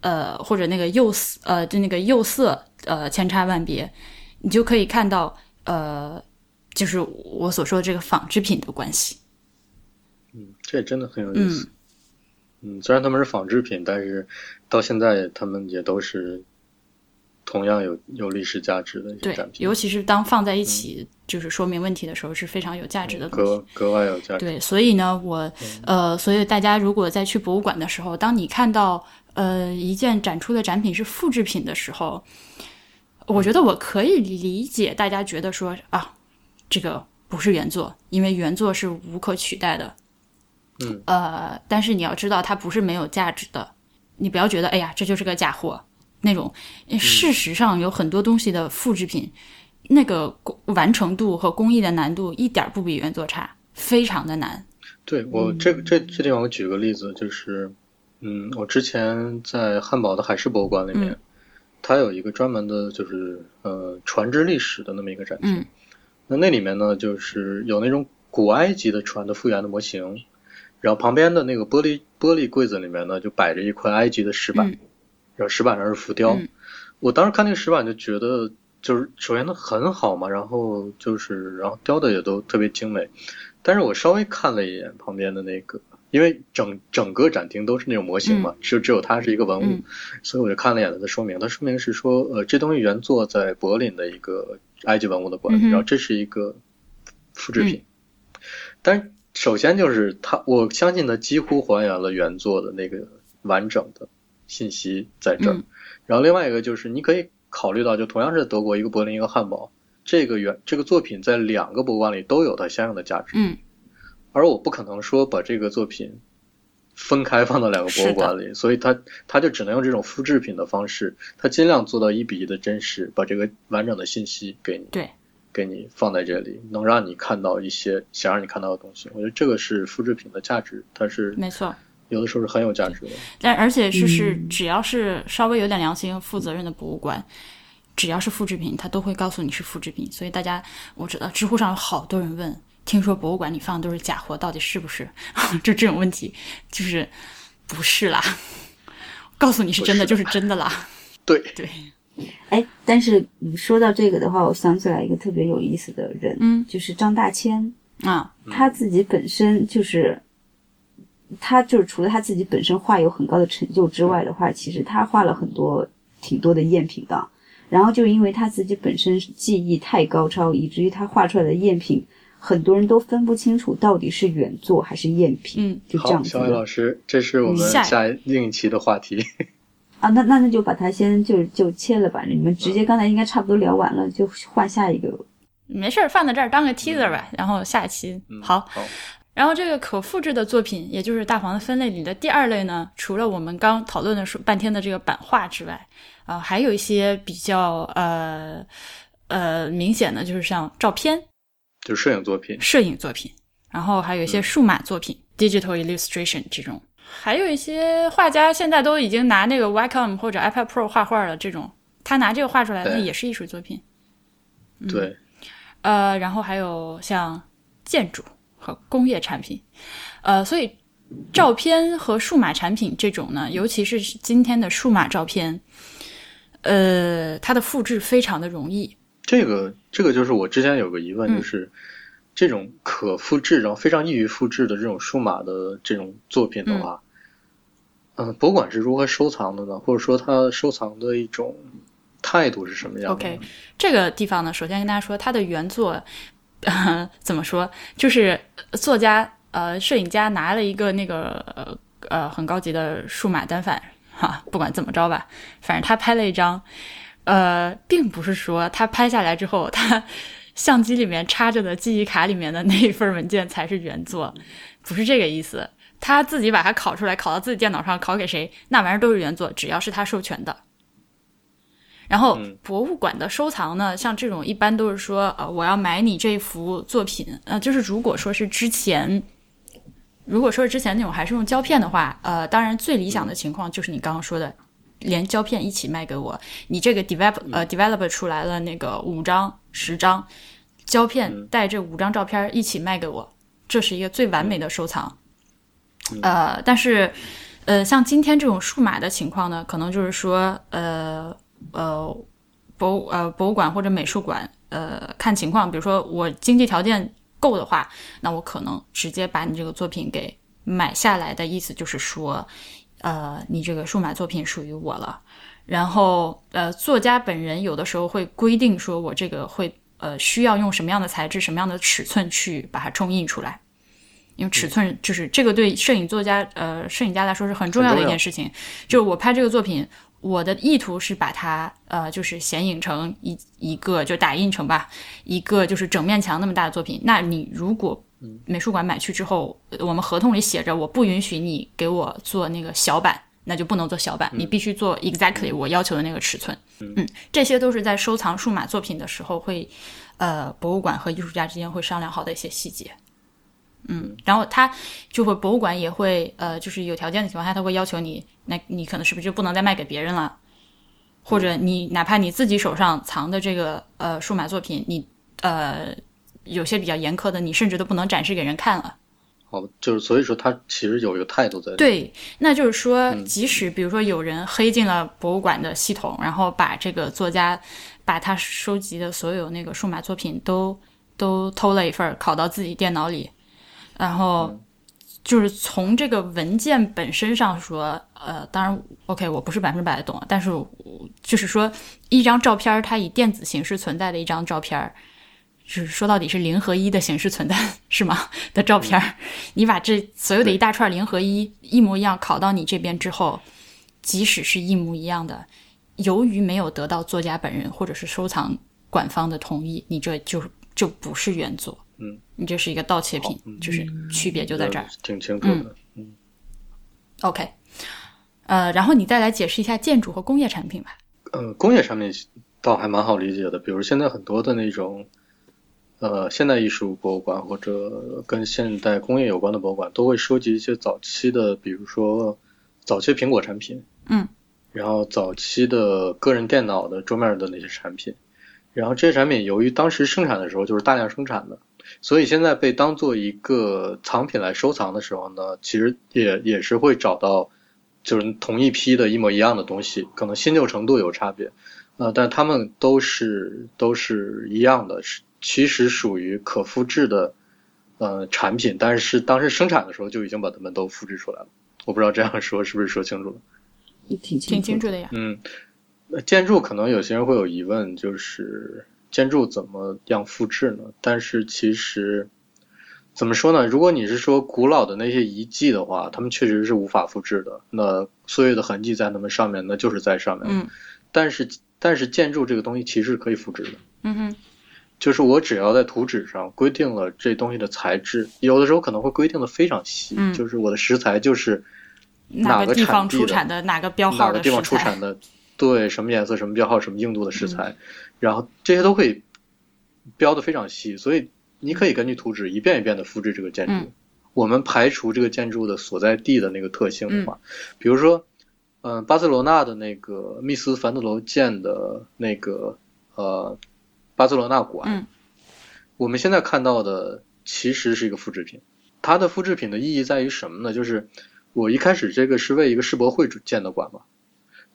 呃，或者那个釉色，呃，就那个釉色，呃，千差万别，你就可以看到，呃，就是我所说的这个纺织品的关系。嗯，这也真的很有意思。嗯，虽然他们是纺织品，但是到现在他们也都是。同样有有历史价值的展品，尤其是当放在一起，就是说明问题的时候，是非常有价值的东西，格格外有价值。对，所以呢，我呃，所以大家如果在去博物馆的时候，当你看到呃一件展出的展品是复制品的时候，我觉得我可以理解大家觉得说啊，这个不是原作，因为原作是无可取代的。嗯，呃，但是你要知道，它不是没有价值的，你不要觉得，哎呀，这就是个假货。那种，事实上有很多东西的复制品，那个完成度和工艺的难度一点不比原作差，非常的难。对我这这这地方，我举个例子，就是，嗯，我之前在汉堡的海事博物馆里面它有一个专门的，就是呃船只历史的那么一个展厅。嗯那那里面呢，就是有那种古埃及的船的复原的模型，然后旁边的那个玻璃玻璃柜子里面呢，就摆着一块埃及的石板，嗯然后石板上是浮雕。嗯我当时看那个石板就觉得，就是首先它很好嘛，然后就是然后雕的也都特别精美，但是我稍微看了一眼旁边的那个。因为整整个展厅都是那种模型嘛，就只有它是一个文物，嗯所以我就看了一眼它的说明。它说明是说，呃，这东西原作在柏林的一个埃及文物的馆，嗯然后这是一个复制品。但是首先就是它，我相信它几乎还原了原作的那个完整的信息在这儿。嗯然后另外一个就是你可以考虑到，就同样是德国一个柏林一个汉堡，这个原这个作品在两个博物馆里都有它相应的价值。嗯而我不可能说把这个作品分开放到两个博物馆里，所以它它就只能用这种复制品的方式，它尽量做到一比一的真实，把这个完整的信息给你，对，给你放在这里，能让你看到一些想让你看到的东西。我觉得这个是复制品的价值，它是没错。有的时候是很有价值的。但而且就是，嗯只要是稍微有点良心、负责任的博物馆，只要是复制品，它都会告诉你是复制品。所以大家，我知道知乎上有好多人问，听说博物馆里放的都是假货，到底是不是？就这种问题，就是不是啦。告诉你是真的，就是是真的啦。对，对，哎，但是你说到这个的话，我想起来一个特别有意思的人，嗯就是张大千，啊，他自己本身就是，他就是除了他自己本身画有很高的成就之外的话，其实他画了很多挺多的赝品的。然后就因为他自己本身技艺太高超，以至于他画出来的赝品，很多人都分不清楚到底是原作还是赝品，嗯，就这样子小伟老师，这是我们下下另一期的话题。啊。那那那就把它先就就切了吧，你们直接刚才应该差不多聊完了，就换下一个。没事儿，放在这儿当个 teaser 呗。然后下一期嗯，好，好，然后这个可复制的作品，也就是大黄的分类里的第二类呢，除了我们刚讨论的说半天的这个版画之外，啊、还有一些比较呃呃明显的，就是像照片、就是摄影作品。摄影作品，然后还有一些数码作品、digital illustration 这种，还有一些画家现在都已经拿那个 Wacom 或者 iPad Pro 画画了，这种他拿这个画出来，对那也是艺术作品。对，呃，然后还有像建筑和工业产品，呃，所以照片和数码产品这种呢，尤其是今天的数码照片，呃，它的复制非常的容易。这个这个就是我之前有个疑问，嗯就是这种可复制，然后非常易于复制的这种数码的这种作品的话，嗯、博物馆是如何收藏的呢？或者说它收藏的一种态度是什么样的 OK，这个地方呢，首先跟大家说，它的原作，呃，怎么说，就是作家呃，摄影家拿了一个那个呃呃很高级的数码单反，哈，不管怎么着吧，反正他拍了一张，呃，并不是说他拍下来之后，他相机里面插着的记忆卡里面的那一份文件才是原作，不是这个意思。他自己把它拷出来，拷到自己电脑上，拷给谁，那玩意儿都是原作，只要是他授权的。然后嗯。博物馆的收藏呢，像这种一般都是说，呃，我要买你这幅作品，呃，就是如果说是之前，如果说是之前那种还是用胶片的话，呃，当然最理想的情况就是你刚刚说的，连胶片一起卖给我，你这个 develop 呃 develop 出来了那个五张十张，胶片带这五张照片一起卖给我，这是一个最完美的收藏。呃，但是，呃，像今天这种数码的情况呢，可能就是说，呃呃，博物呃博物馆或者美术馆，呃，看情况，比如说我经济条件够的话，那我可能直接把你这个作品给买下来的意思就是说，呃，你这个数码作品属于我了。然后，呃，作家本人有的时候会规定说，我这个会呃需要用什么样的材质、什么样的尺寸去把它冲印出来。因为尺寸就是这个对摄影作家呃摄影家来说是很重要的一件事情。就是我拍这个作品，我的意图是把它呃就是显影成一一个就打印成吧一个就是整面墙那么大的作品。那你如果美术馆买去之后，呃我们合同里写着我不允许你给我做那个小版，那就不能做小版，你必须做 exactly 我要求的那个尺寸。嗯，这些都是在收藏数码作品的时候会，呃，博物馆和艺术家之间会商量好的一些细节。嗯，然后他就会博物馆也会呃，就是有条件的情况下，他会要求你，那你可能是不是就不能再卖给别人了？或者你哪怕你自己手上藏的这个呃数码作品，你呃有些比较严苛的，你甚至都不能展示给人看了。哦，就是所以说他其实有一个态度在。对，那就是说，即使比如说有人黑进了博物馆的系统，然后把这个作家把他收集的所有那个数码作品都都偷了一份拷到自己电脑里，然后就是从这个文件本身上说，呃，当然 OK，我不是百分之百的懂，但是就是说一张照片它以电子形式存在的一张照片就是说到底是零和一的形式存在是吗？的照片儿，你把这所有的一大串零和一一模一样拷到你这边之后，即使是一模一样的，由于没有得到作家本人或者是收藏馆方的同意，你这就就不是原作，嗯，你这是一个盗窃品，就是区别就在这儿，挺清楚的，嗯，OK，呃，然后你再来解释一下建筑和工业产品吧。呃，工业产品倒还蛮好理解的，比如现在很多的那种。呃，现代艺术博物馆或者跟现代工业有关的博物馆都会收集一些早期的，比如说早期苹果产品，嗯，然后早期的个人电脑的桌面的那些产品，然后这些产品由于当时生产的时候就是大量生产的，所以现在被当做一个藏品来收藏的时候呢，其实也也是会找到就是同一批的一模一样的东西，可能新旧程度有差别，呃，但他们都是都是一样的，是。其实属于可复制的呃产品，但是当时生产的时候就已经把它们都复制出来了。我不知道这样说是不是说清楚了？挺挺清楚的呀。嗯，建筑可能有些人会有疑问，就是建筑怎么样复制呢？但是其实怎么说呢？如果你是说古老的那些遗迹的话，他们确实是无法复制的。那岁月的痕迹在他们上面，那就是在上面。嗯。但是但是建筑这个东西其实是可以复制的。嗯哼。就是我只要在图纸上规定了这东西的材质，有的时候可能会规定的非常细，就是我的石材就是哪个地方出产的哪个标号的哪个地方出产的，对，什么颜色、什么标号、什么硬度的石材，然后这些都可以标的非常细，所以你可以根据图纸一遍一遍的复制这个建筑。我们排除这个建筑的所在地的那个特性的话，比如说，嗯，巴塞罗那的那个密斯凡德罗建的那个呃。巴塞罗那馆，我们现在看到的其实是一个复制品。它的复制品的意义在于什么呢？就是我一开始这个是为一个世博会建的馆嘛。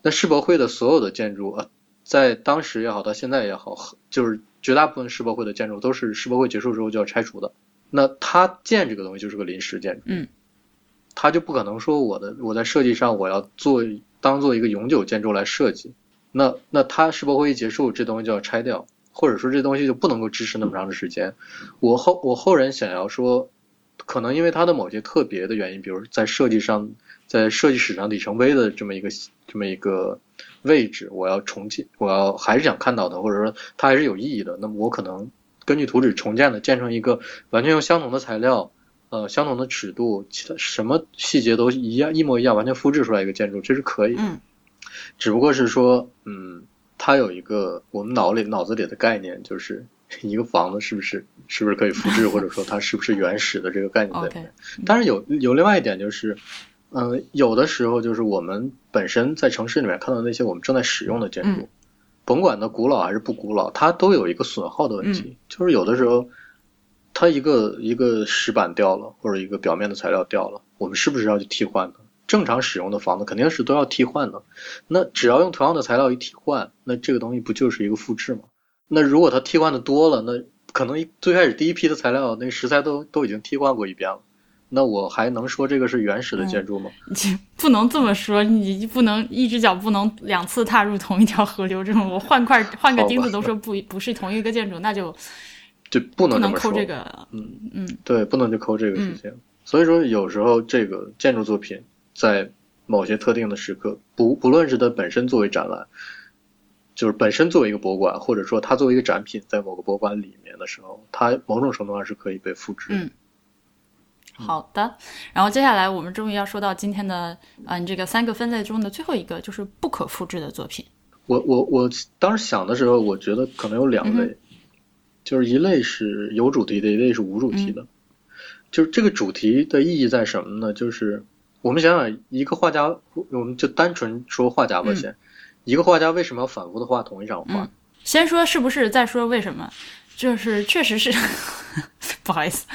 那世博会的所有的建筑啊，在当时也好，到现在也好，就是绝大部分世博会的建筑都是世博会结束之后就要拆除的。那它建这个东西就是个临时建筑，嗯，它就不可能说我的我在设计上我要做当做一个永久建筑来设计。那那它世博会一结束，这东西就要拆掉。或者说这东西就不能够支持那么长的时间。我后我后人想要说，可能因为它的某些特别的原因，比如在设计上，在设计史上里程碑的这么一个这么一个位置，我要重建，我要还是想看到的，或者说它还是有意义的。那么我可能根据图纸重建的，建成一个完全用相同的材料，呃，相同的尺度，其他什么细节都一样，一模一样，完全复制出来一个建筑，这是可以。嗯。只不过是说，嗯。它有一个我们脑里脑子里的概念，就是一个房子是不是是不是可以复制，或者说它是不是原始的这个概念在里面。但是有有另外一点就是，嗯，有的时候就是我们本身在城市里面看到那些我们正在使用的建筑，甭管它古老还是不古老，它都有一个损耗的问题。就是有的时候，它一个一个石板掉了，或者一个表面的材料掉了，我们是不是要去替换它？正常使用的房子肯定是都要替换的，那只要用同样的材料一替换，那这个东西不就是一个复制吗？那如果它替换的多了，那可能最开始第一批的材料那石材都都已经替换过一遍了，那我还能说这个是原始的建筑吗？你不能这么说，你不能一只脚不能两次踏入同一条河流，这种我换块换个钉子都说不不是同一个建筑，那就 就不能抠这个，嗯嗯，对，不能去抠这个事情。所以说有时候这个建筑作品。在某些特定的时刻，不不论是它本身作为展览，就是本身作为一个博物馆，或者说它作为一个展品在某个博物馆里面的时候，它某种程度上是可以被复制。嗯，好的。然后接下来我们终于要说到今天的，嗯，这个三个分类中的最后一个，就是不可复制的作品。我我我当时想的时候，我觉得可能有两类，就是一类是有主题的，一类是无主题的。就是这个主题的意义在什么呢？就是我们想想，一个画家，我们就单纯说画家吧，先。一个画家为什么要反复的画同一张画？嗯，先说是不是，再说为什么？就是确实是，不好意思，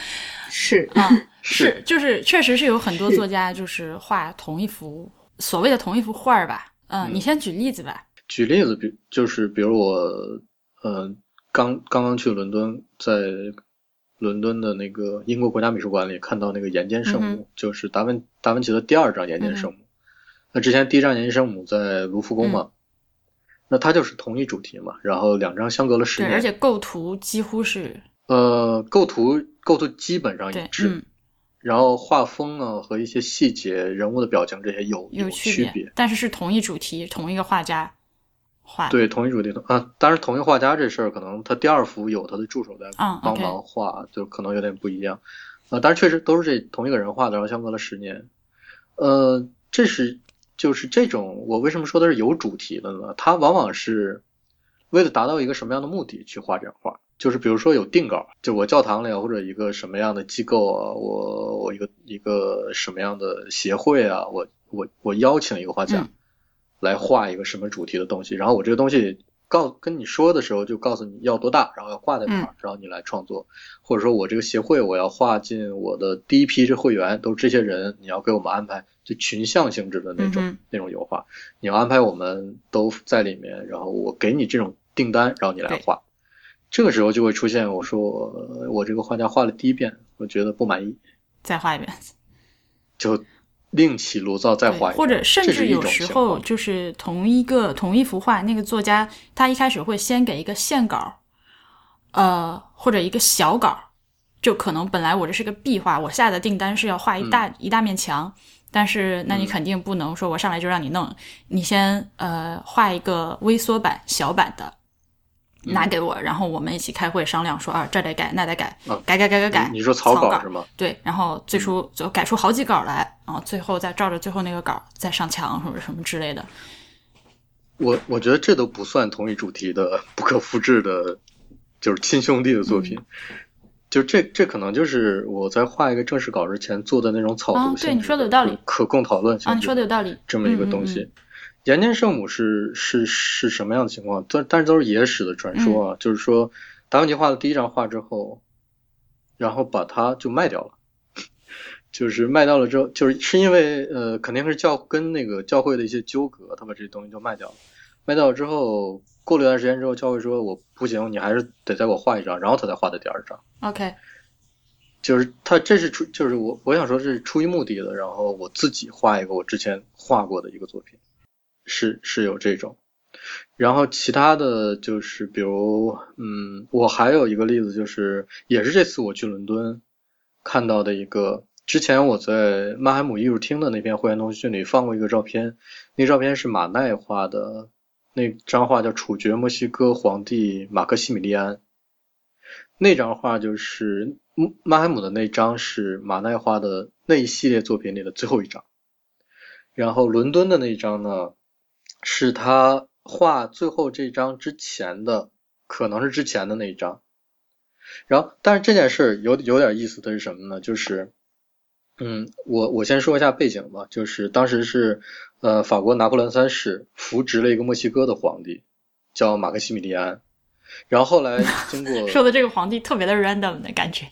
是啊，是。是，就是确实是有很多作家就是画同一幅所谓的同一幅画儿吧。嗯，嗯。你先举例子吧。举例子，比就是比如我，呃，刚刚刚去伦敦，在伦敦的那个英国国家美术馆里看到那个岩间圣母，嗯就是达芬达芬奇的第二张岩间圣母。那之前第一张岩间圣母在卢浮宫嘛，那它就是同一主题嘛，然后两张相隔了十，年，而且构图几乎是。呃，构图构图基本上一，致，嗯，然后画风呢和一些细节、人物的表情这些有有区别，但是是同一主题，同一个画家画。，对，同一主题的啊，当然同一画家这事儿，可能他第二幅有他的助手在嗯帮忙画，就可能有点不一样。啊，但是确实都是这同一个人画的，然后相隔了十年。呃，这是就是这种，我为什么说它是有主题的呢？它往往是为了达到一个什么样的目的去画这样画。就是比如说有定稿，就我教堂里啊，或者一个什么样的机构啊，我我一个一个什么样的协会啊，我我我邀请一个画家，嗯来画一个什么主题的东西，然后我这个东西告跟你说的时候就告诉你要多大，然后要挂在哪儿，然后你来创作，或者说我这个协会我要画进我的第一批这会员都是这些人，你要给我们安排就群像性质的那种、嗯那种油画，你要安排我们都在里面，然后我给你这种订单，然后你来对画。这个时候就会出现，我说我我这个画家画了第一遍，我觉得不满意，再画一遍。就另起炉灶再画一遍，或者甚至有时候就是同一个同一幅画，那个作家他一开始会先给一个线稿，呃，或者一个小稿，就可能本来我这是个壁画，我下的订单是要画一大、一大面墙，但是那你嗯肯定不能说我上来就让你弄，你先呃画一个微缩版小版的。拿给我，然后我们一起开会商量说啊，这得改，那得改，啊改改改改改。你你说草稿稿是吗？对，然后最初就改出好几稿来，然后最后再照着最后那个稿再上墙或者什么之类的。我我觉得这都不算同一主题的不可复制的，就是亲兄弟的作品。嗯就这这可能就是我在画一个正式稿之前做的那种草啊图性对你说的有道理可供讨论啊，你说的有道理。这么一个东西。嗯嗯岩间圣母是是是什么样的情况？但但是都是野史的传说嗯啊，就是说达芬奇画了第一张画之后，然后把它就卖掉了，就是卖掉了之后，就是是因为呃肯定是教跟那个教会的一些纠葛，他把这东西就卖掉了。卖掉了之后，过了一段时间之后，教会说我不行，你还是得再给我画一张，然后他才画的第二张。OK，就是他这是出，就是我我想说这是出于目的的，然后我自己画一个我之前画过的一个作品，是是有这种，然后其他的就是比如嗯，我还有一个例子就是也是这次我去伦敦看到的一个，之前我在曼海姆艺术厅的那篇会员通讯里放过一个照片，那照片是马奈画的，那张画叫《处决墨西哥皇帝马克西米利安》。那张画就是嗯曼海姆的那张是马奈画的那一系列作品里的最后一张，然后伦敦的那张呢，是他画最后这张之前的，可能是之前的那一张。然后，但是这件事儿有有点意思的是什么呢？就是，嗯，我我先说一下背景吧，就是当时是呃法国拿破仑三世扶植了一个墨西哥的皇帝，叫马克西米利安。然后后来经过 说的这个皇帝特别的 random 的感觉。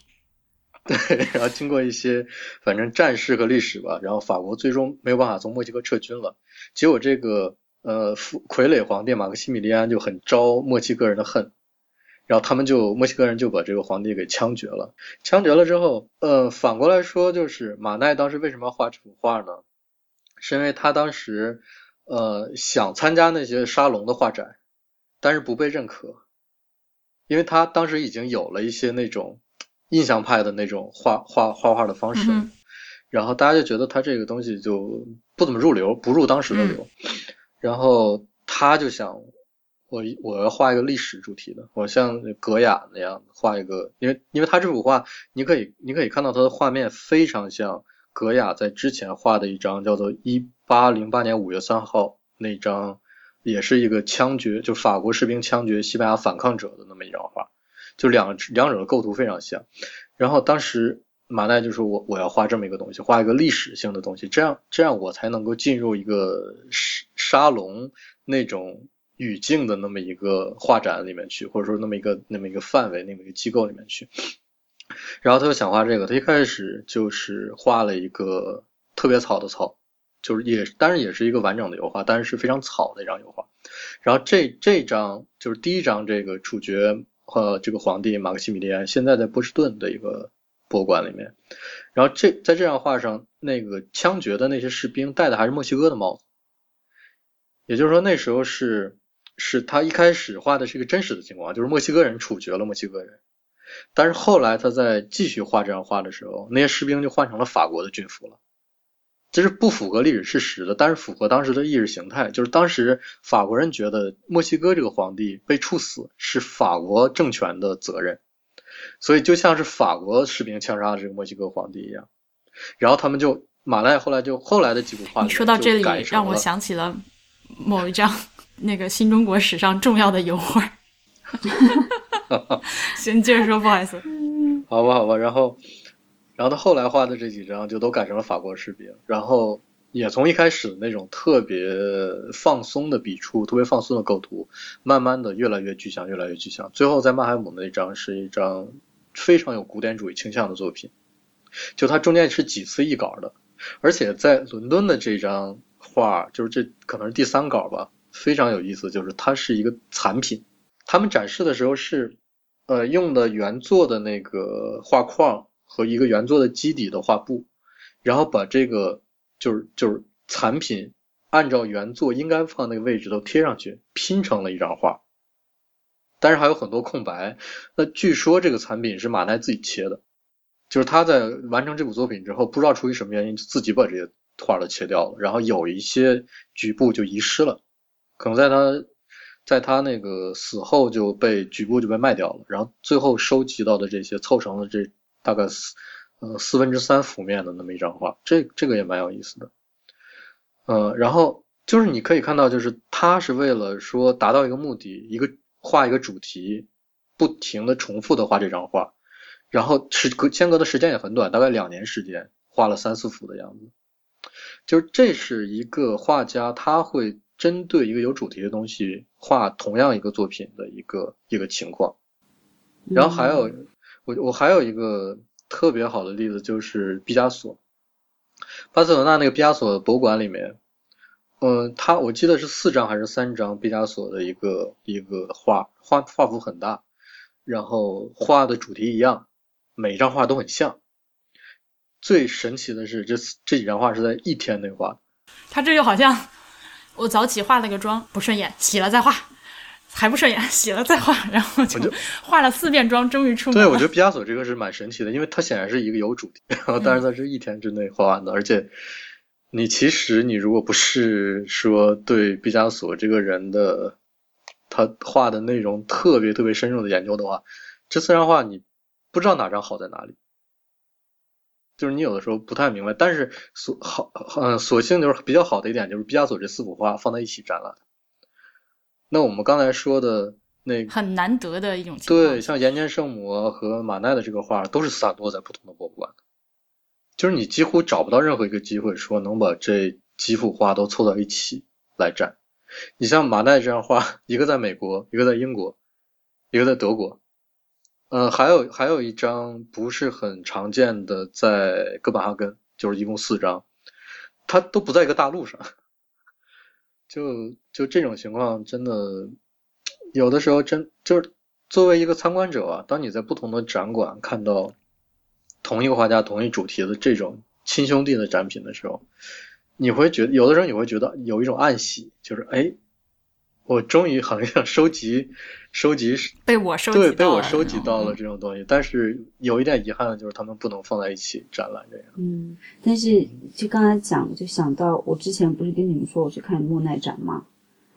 对，然后经过一些反正战事和历史吧，然后法国最终没有办法从墨西哥撤军了。结果这个呃傀傀儡皇帝马克西米利安就很招墨西哥人的恨，然后他们就墨西哥人就把这个皇帝给枪决了。枪决了之后，呃，反过来说就是马奈当时为什么要画这幅画呢？是因为他当时呃想参加那些沙龙的画展，但是不被认可，因为他当时已经有了一些那种印象派的那种画画画画的方式，嗯然后大家就觉得他这个东西就不怎么入流，不入当时的流，然后他就想，我我要画一个历史主题的，我像格雅那样画一个，因为因为他这幅画，你可以你可以看到他的画面非常像格雅在之前画的一张叫做一八零八年五月三号那张，也是一个枪决，就法国士兵枪决西班牙反抗者的那么一张画，就两两者的构图非常像。然后当时马奈就说我我要画这么一个东西，画一个历史性的东西，这样这样我才能够进入一个沙沙龙那种语境的那么一个画展里面去，或者说那么一个那么一个范围那么一个机构里面去。然后他就想画这个，他一开始就是画了一个特别草的草，就是也当然也是一个完整的油画，但是是非常草的一张油画。然后这这张就是第一张这个处决和这个皇帝马克西米利安，现在在波士顿的一个。博物馆里面，然后这在这张画上，那个枪决的那些士兵戴的还是墨西哥的帽子，也就是说那时候是是他一开始画的是一个真实的情况，就是墨西哥人处决了墨西哥人，但是后来他在继续画这张画的时候，那些士兵就换成了法国的军服了，这是不符合历史事实的，但是符合当时的意识形态，就是当时法国人觉得墨西哥这个皇帝被处死是法国政权的责任。所以就像是法国士兵枪杀了这个墨西哥皇帝一样，然后他们就马奈后来就后来的几幅画，你说到这里让我想起了某一张那个新中国史上重要的油画。先接着说，不好意思。好吧，好吧，然后，然后他后来画的这几张就都改成了法国士兵，然后。也从一开始的那种特别放松的笔触，特别放松的构图，慢慢的越来越具象，越来越具象。最后在曼海姆那张是一张非常有古典主义倾向的作品，就它中间是几次译稿的，而且在伦敦的这张画，就是这可能是第三稿吧，非常有意思，就是它是一个残品。他们展示的时候是，呃，用的原作的那个画框和一个原作的基底的画布，然后把这个。就是就是残品，按照原作应该放那个位置都贴上去，拼成了一张画，但是还有很多空白。那据说这个残品是马奈自己切的，就是他在完成这部作品之后，不知道出于什么原因，自己把这些画都切掉了，然后有一些局部就遗失了，可能在他在他那个死后就被局部就被卖掉了，然后最后收集到的这些凑成了这大概四。呃，四分之三幅面的那么一张画，这这个也蛮有意思的。呃，然后就是你可以看到，就是他是为了说达到一个目的，一个画一个主题，不停的重复的画这张画，然后是隔间隔的时间也很短，大概两年时间画了三四幅的样子。就是这是一个画家，他会针对一个有主题的东西画同样一个作品的一个一个情况。然后还有我我还有一个。特别好的例子就是毕加索，巴塞罗那那个毕加索博物馆里面，嗯，他我记得是四张还是三张毕加索的一个一个画，画画幅很大，然后画的主题一样，每张画都很像。最神奇的是，这这几张画是在一天内画。他这就好像我早起化了个妆不顺眼，洗了再画。还不顺眼，洗了再画，然后就 化了四遍妆，终于出门。对，我觉得毕加索这个是蛮神奇的，因为他显然是一个有主题，然后但是他是一天之内画完的，而且你其实你如果不是说对毕加索这个人的他画的内容特别特别深入的研究的话，这四张画你不知道哪张好在哪里，就是你有的时候不太明白。但是所好嗯，所幸就是比较好的一点就是毕加索这四幅画放在一起展览。那我们刚才说的那很难得的一种对，像岩间圣母和马奈的这个画都是散落在不同的博物馆，就是你几乎找不到任何一个机会说能把这几幅画都凑到一起来展。你像马奈这张画，一个在美国，一个在英国，一个在德国，嗯，还有还有一张不是很常见的在哥本哈根，就是一共四张，它都不在一个大陆上。就就这种情况，真的有的时候真就是作为一个参观者啊，当你在不同的展馆看到同一个画家、同一主题的这种亲兄弟的展品的时候，你会觉得有的时候你会觉得有一种暗喜，就是哎。我终于好像收集收集被我收集对被我收集到了这种东西，但是有一点遗憾的就是他们不能放在一起展览这样。嗯，但是就刚才讲，就想到我之前不是跟你们说我去看莫奈展嘛？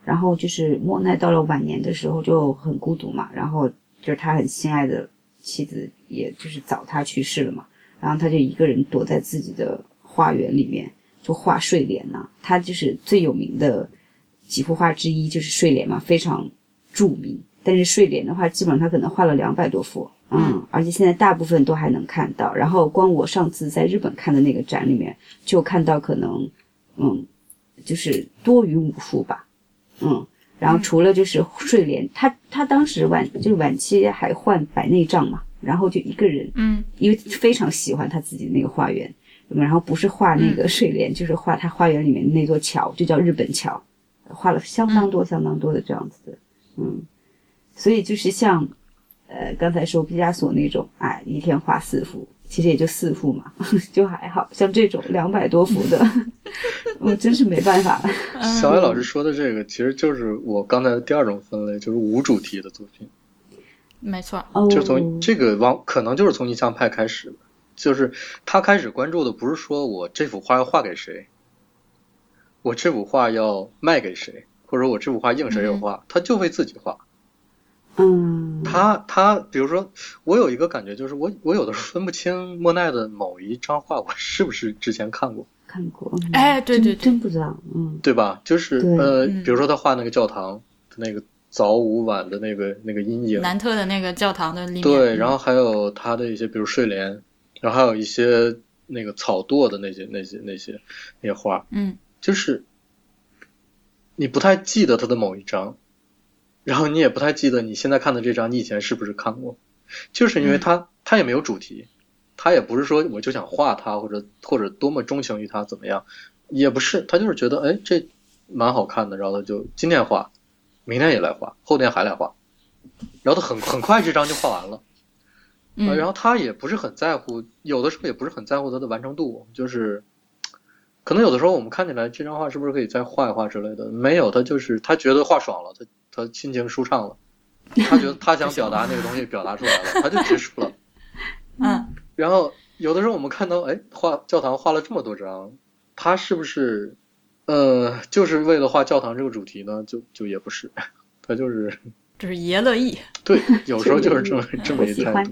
然后就是莫奈到了晚年的时候就很孤独嘛，然后就是他很心爱的妻子也就是早他去世了嘛，然后他就一个人躲在自己的花园里面就画睡莲呐，他就是最有名的。几幅画之一就是睡莲嘛，非常著名。但是睡莲的话，基本上他可能画了两百多幅，嗯，而且现在大部分都还能看到。然后光我上次在日本看的那个展里面，就看到可能，嗯，就是多于五幅吧，嗯。然后除了就是睡莲，他他当时晚就是晚期还患白内障嘛，然后就一个人，嗯，因为非常喜欢他自己那个花园，然后不是画那个睡莲，就是画他花园里面那座桥，就叫日本桥，画了相当多相当多的这样子的，嗯，所以就是像。呃，刚才说毕加索那种，哎，一天画四幅，其实也就四幅嘛，就还好像这种两百多幅的，我真是没办法。小野老师说的这个，其实就是我刚才的第二种分类，就是无主题的作品。没错，就从这个往可能就是从印象派开始，就是他开始关注的不是说我这幅画要画给谁，我这幅画要卖给谁，或者我这幅画应谁有画，他就会自己画。嗯，他他，比如说，我有一个感觉，就是我我有的时候分不清莫奈的某一张画，我是不是之前看过？看过，哎，对对，真不知道，嗯，对吧？就是呃，比如说他画那个教堂，那个早午晚的那个那个阴影，南特的那个教堂的里面，对，然后还有他的一些，比如睡莲，然后还有一些那个草垛的那些那些那些那些画，嗯，就是你不太记得他的某一张。然后你也不太记得你现在看的这张，你以前是不是看过？就是因为他他也没有主题，他也不是说我就想画他或者或者多么钟情于他怎么样，也不是，他就是觉得哎这蛮好看的，然后他就今天画，明天也来画，后天还来画，然后他很很快这张就画完了，嗯，然后他也不是很在乎，有的时候也不是很在乎他的完成度，就是可能有的时候我们看起来这张画是不是可以再画一画之类的，没有，他就是他觉得画爽了，他。他心情舒畅了，他觉得他想表达那个东西表达出来了，他就结束了。嗯，然后有的时候我们看到，哎，画教堂画了这么多张，他是不是呃就是为了画教堂这个主题呢？就就也不是，他就是就是爷乐意。对，有时候就是这么 这么一态度。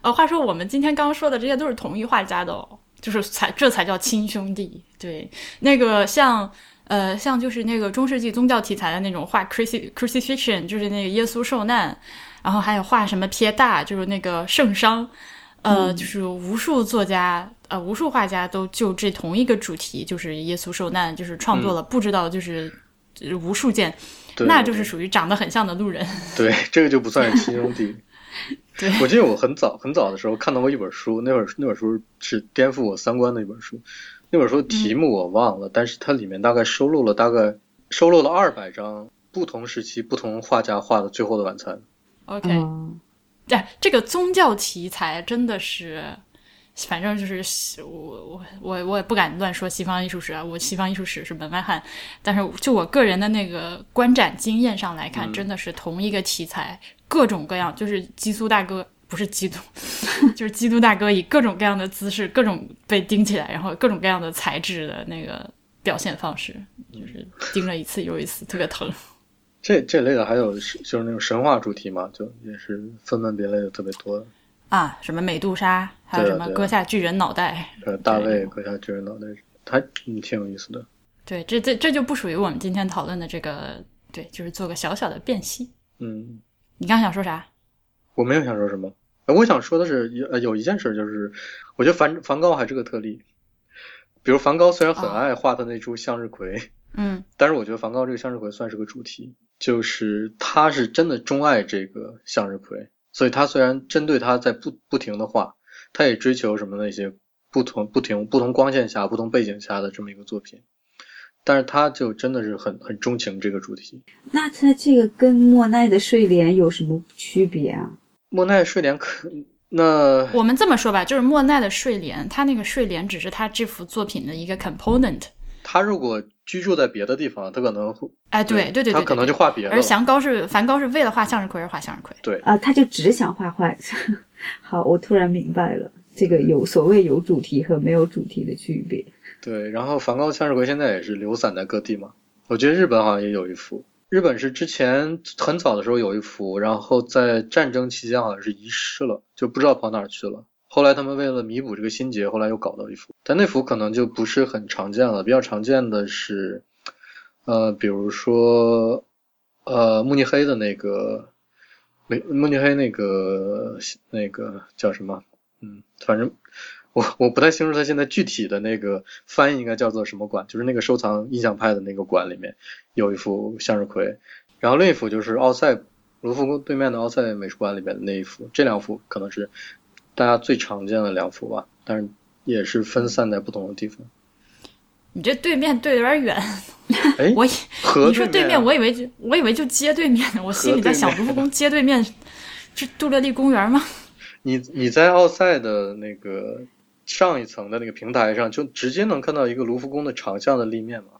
哦，话说我们今天刚刚说的这些都是同一画家的哦，就是才这才叫亲兄弟。对，那个像。呃，像就是那个中世纪宗教题材的那种画 crucifixion，就是那个耶稣受难，然后还有画什么撇大，就是那个圣伤，呃，就是无数作家，呃，无数画家都就这同一个主题，就是耶稣受难，就是创作了不知道就是无数件，那就是属于长得很像的路人。对，这个就不算是亲兄弟。对，我记得我很早很早的时候看到过一本书，那本那本书是颠覆我三观的一本书。那本书题目我忘了，但是它里面大概收录了大概收录了二百张不同时期不同画家画的《最后的晚餐》。OK，对这个宗教题材真的是，反正就是我我我我也不敢乱说西方艺术史啊，我西方艺术史是门外汉。但是就我个人的那个观展经验上来看，真的是同一个题材，各种各样，就是基督大哥。不是基督，就是基督大哥以各种各样的姿势，各种被钉起来，然后各种各样的材质的那个表现方式，就是钉了一次又一次，特别疼。这这类的还有就是那种神话主题嘛，就也是分门别类的特别多啊，什么美杜莎，还有什么割下巨人脑袋，呃，大卫割下巨人脑袋，还挺有意思的。对，这这这就不属于我们今天讨论的这个，对，就是做个小小的辨析。嗯，你刚想说啥？我没有想说什么。我想说的是，有有一件事，就是我觉得梵梵高还是个特例。比如梵高虽然很爱画的那株向日葵，嗯，但是我觉得梵高这个向日葵算是个主题，就是他是真的钟爱这个向日葵，所以他虽然针对他在不不停的画，他也追求什么那些不同不停不同光线下、不同背景下的这么一个作品，但是他就真的是很很钟情这个主题。那他这个跟莫奈的睡莲有什么区别啊？莫奈睡莲可那我们这么说吧，就是莫奈的睡莲，他那个睡莲只是他这幅作品的一个 component。他如果居住在别的地方，他可能会哎，对对对，他可能就画别的。而梵高是梵高是为了画向日葵而画向日葵。对啊，他就只想画画。好，我突然明白了这个有所谓有主题和没有主题的区别。对，然后梵高向日葵现在也是流散在各地嘛。我觉得日本好像也有一幅。日本是之前很早的时候有一幅，然后在战争期间好像是遗失了，就不知道跑哪去了。后来他们为了弥补这个心结，后来又搞到一幅，但那幅可能就不是很常见了。比较常见的是，呃，比如说，呃，慕尼黑的那个没慕尼黑那个那个叫什么？嗯，反正我我不太清楚他现在具体的那个翻译应该叫做什么馆，就是那个收藏印象派的那个馆里面有一幅向日葵，然后另一幅就是奥赛卢浮宫对面的奥赛美术馆里面的那一幅，这两幅可能是大家最常见的两幅吧，但是也是分散在不同的地方。你这对面对的有点远，哎，我以你说对面，我以为就我以为就街对面呢，我心里在想卢浮宫街对面是杜乐丽公园吗？你你在奥赛的那个上一层的那个平台上，就直接能看到一个卢浮宫的长巷的立面嘛？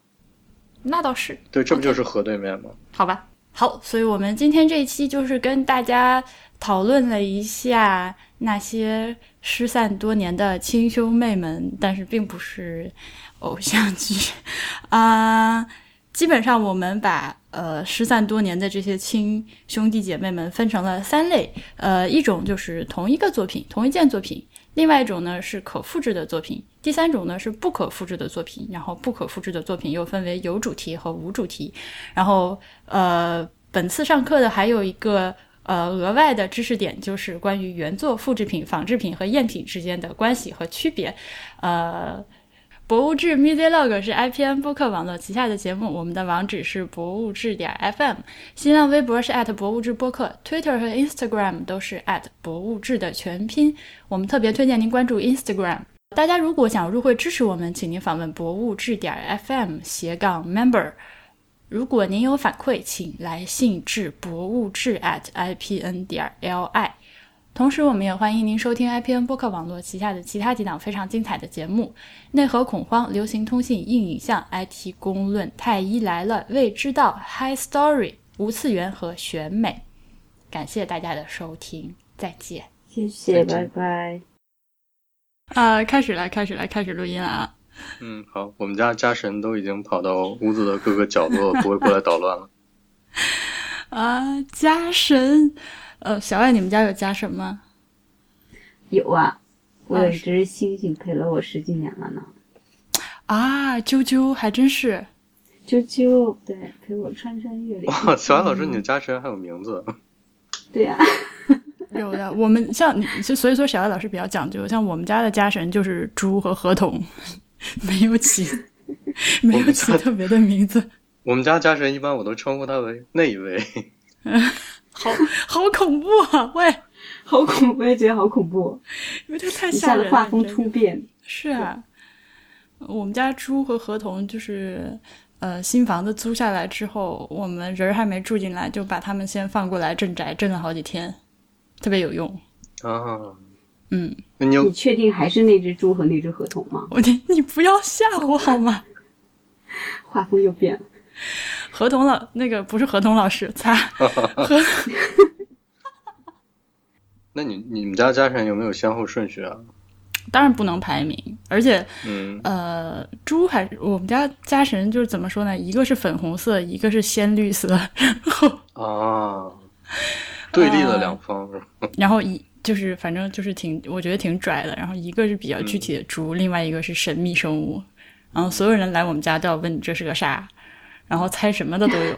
那倒是，对，这不就是河对面吗？好吧，好，所以我们今天这一期就是跟大家讨论了一下那些失散多年的亲兄妹们，但是并不是偶像剧 啊、基本上我们把呃失散多年的这些亲兄弟姐妹们分成了三类，呃，一种就是同一个作品、同一件作品。另外一种呢是可复制的作品，第三种呢是不可复制的作品，然后不可复制的作品又分为有主题和无主题。然后呃，本次上课的还有一个呃额外的知识点，就是关于原作、复制品、仿制品和赝品之间的关系和区别。呃，博物志 Music Log 是 IPN 播客网络旗下的节目，我们的网址是博物志点 FM，新浪微博是博物志播客，Twitter 和 Instagram 都是博物志的全拼。我们特别推荐您关注 Instagram。大家如果想入会支持我们，请您访问博物志点 FM 斜杠 member。如果您有反馈，请来信至博物志 at ipn 点 li。同时，我们也欢迎您收听 IPN 播客网络旗下的其他几档非常精彩的节目：内核恐慌、流行通信、硬影像、IT 公论、太医来了、未知道、High Story、无次元和选美。感谢大家的收听，再见。谢谢，拜拜。啊、开始来，开始来，开始录音了啊！嗯，好，我们家家神都已经跑到屋子的各个角落，不会过来捣乱了。啊，家神，呃，小爱，你们家有家神吗？有啊，我有啊一只猩猩陪了我十几年了呢。啊，啾啾，还真是。啾啾，对，陪我穿山越岭。哇，小爱老师，你的家神还有名字？对呀、有的，我们像你，就所以说小爱老师比较讲究，像我们家的家神就是猪和河童，没有起，没有起特别的名字，我们家家神一般我都称呼他为那一位。好好恐怖啊！喂，好恐怖，我也觉得好恐怖，因为它太吓人了。子画风突变。是啊，我们家猪和合同就是，呃，新房子租下来之后，我们人儿还没住进来，就把他们先放过来镇宅，镇了好几天，特别有用。啊，嗯，那你你确定还是那只猪和那只合同吗？我 你你不要吓我好吗？画风又变了。合同老那个不是合同老师，擦，合 那你你们家家神有没有先后顺序啊？当然不能排名，而且嗯，呃，猪还是我们家家神就是怎么说呢？一个是粉红色，一个是鲜绿色，然 后啊，对立的两方是吧？然后一就是反正就是挺我觉得挺拽的，然后一个是比较具体的猪，另外一个是神秘生物，然后所有人来我们家都要问你这是个啥，然后猜什么的都有。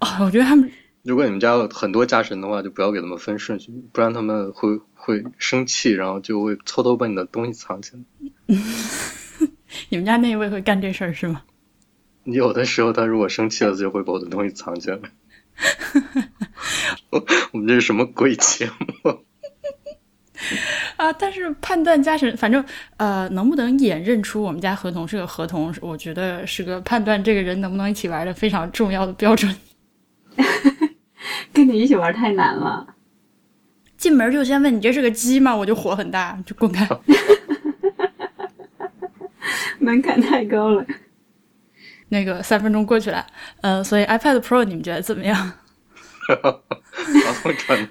哦，我觉得他们 如果你们家有很多家神的话，就不要给他们分顺序，不然他们会会生气，然后就会偷偷把你的东西藏起来。你们家那一位会干这事儿是吗？有的时候他如果生气了，就会把我的东西藏起来。我们这是什么鬼节目？啊，但是判断家神，反正呃，能不能眼认出我们家合同是个合同，我觉得是个判断这个人能不能一起玩的非常重要的标准。跟你一起玩太难了。进门就先问你这是个鸡吗？我就火很大，就滚开。门槛太高了。那个三分钟过去了，呃，所以 iPad Pro 你们觉得怎么样？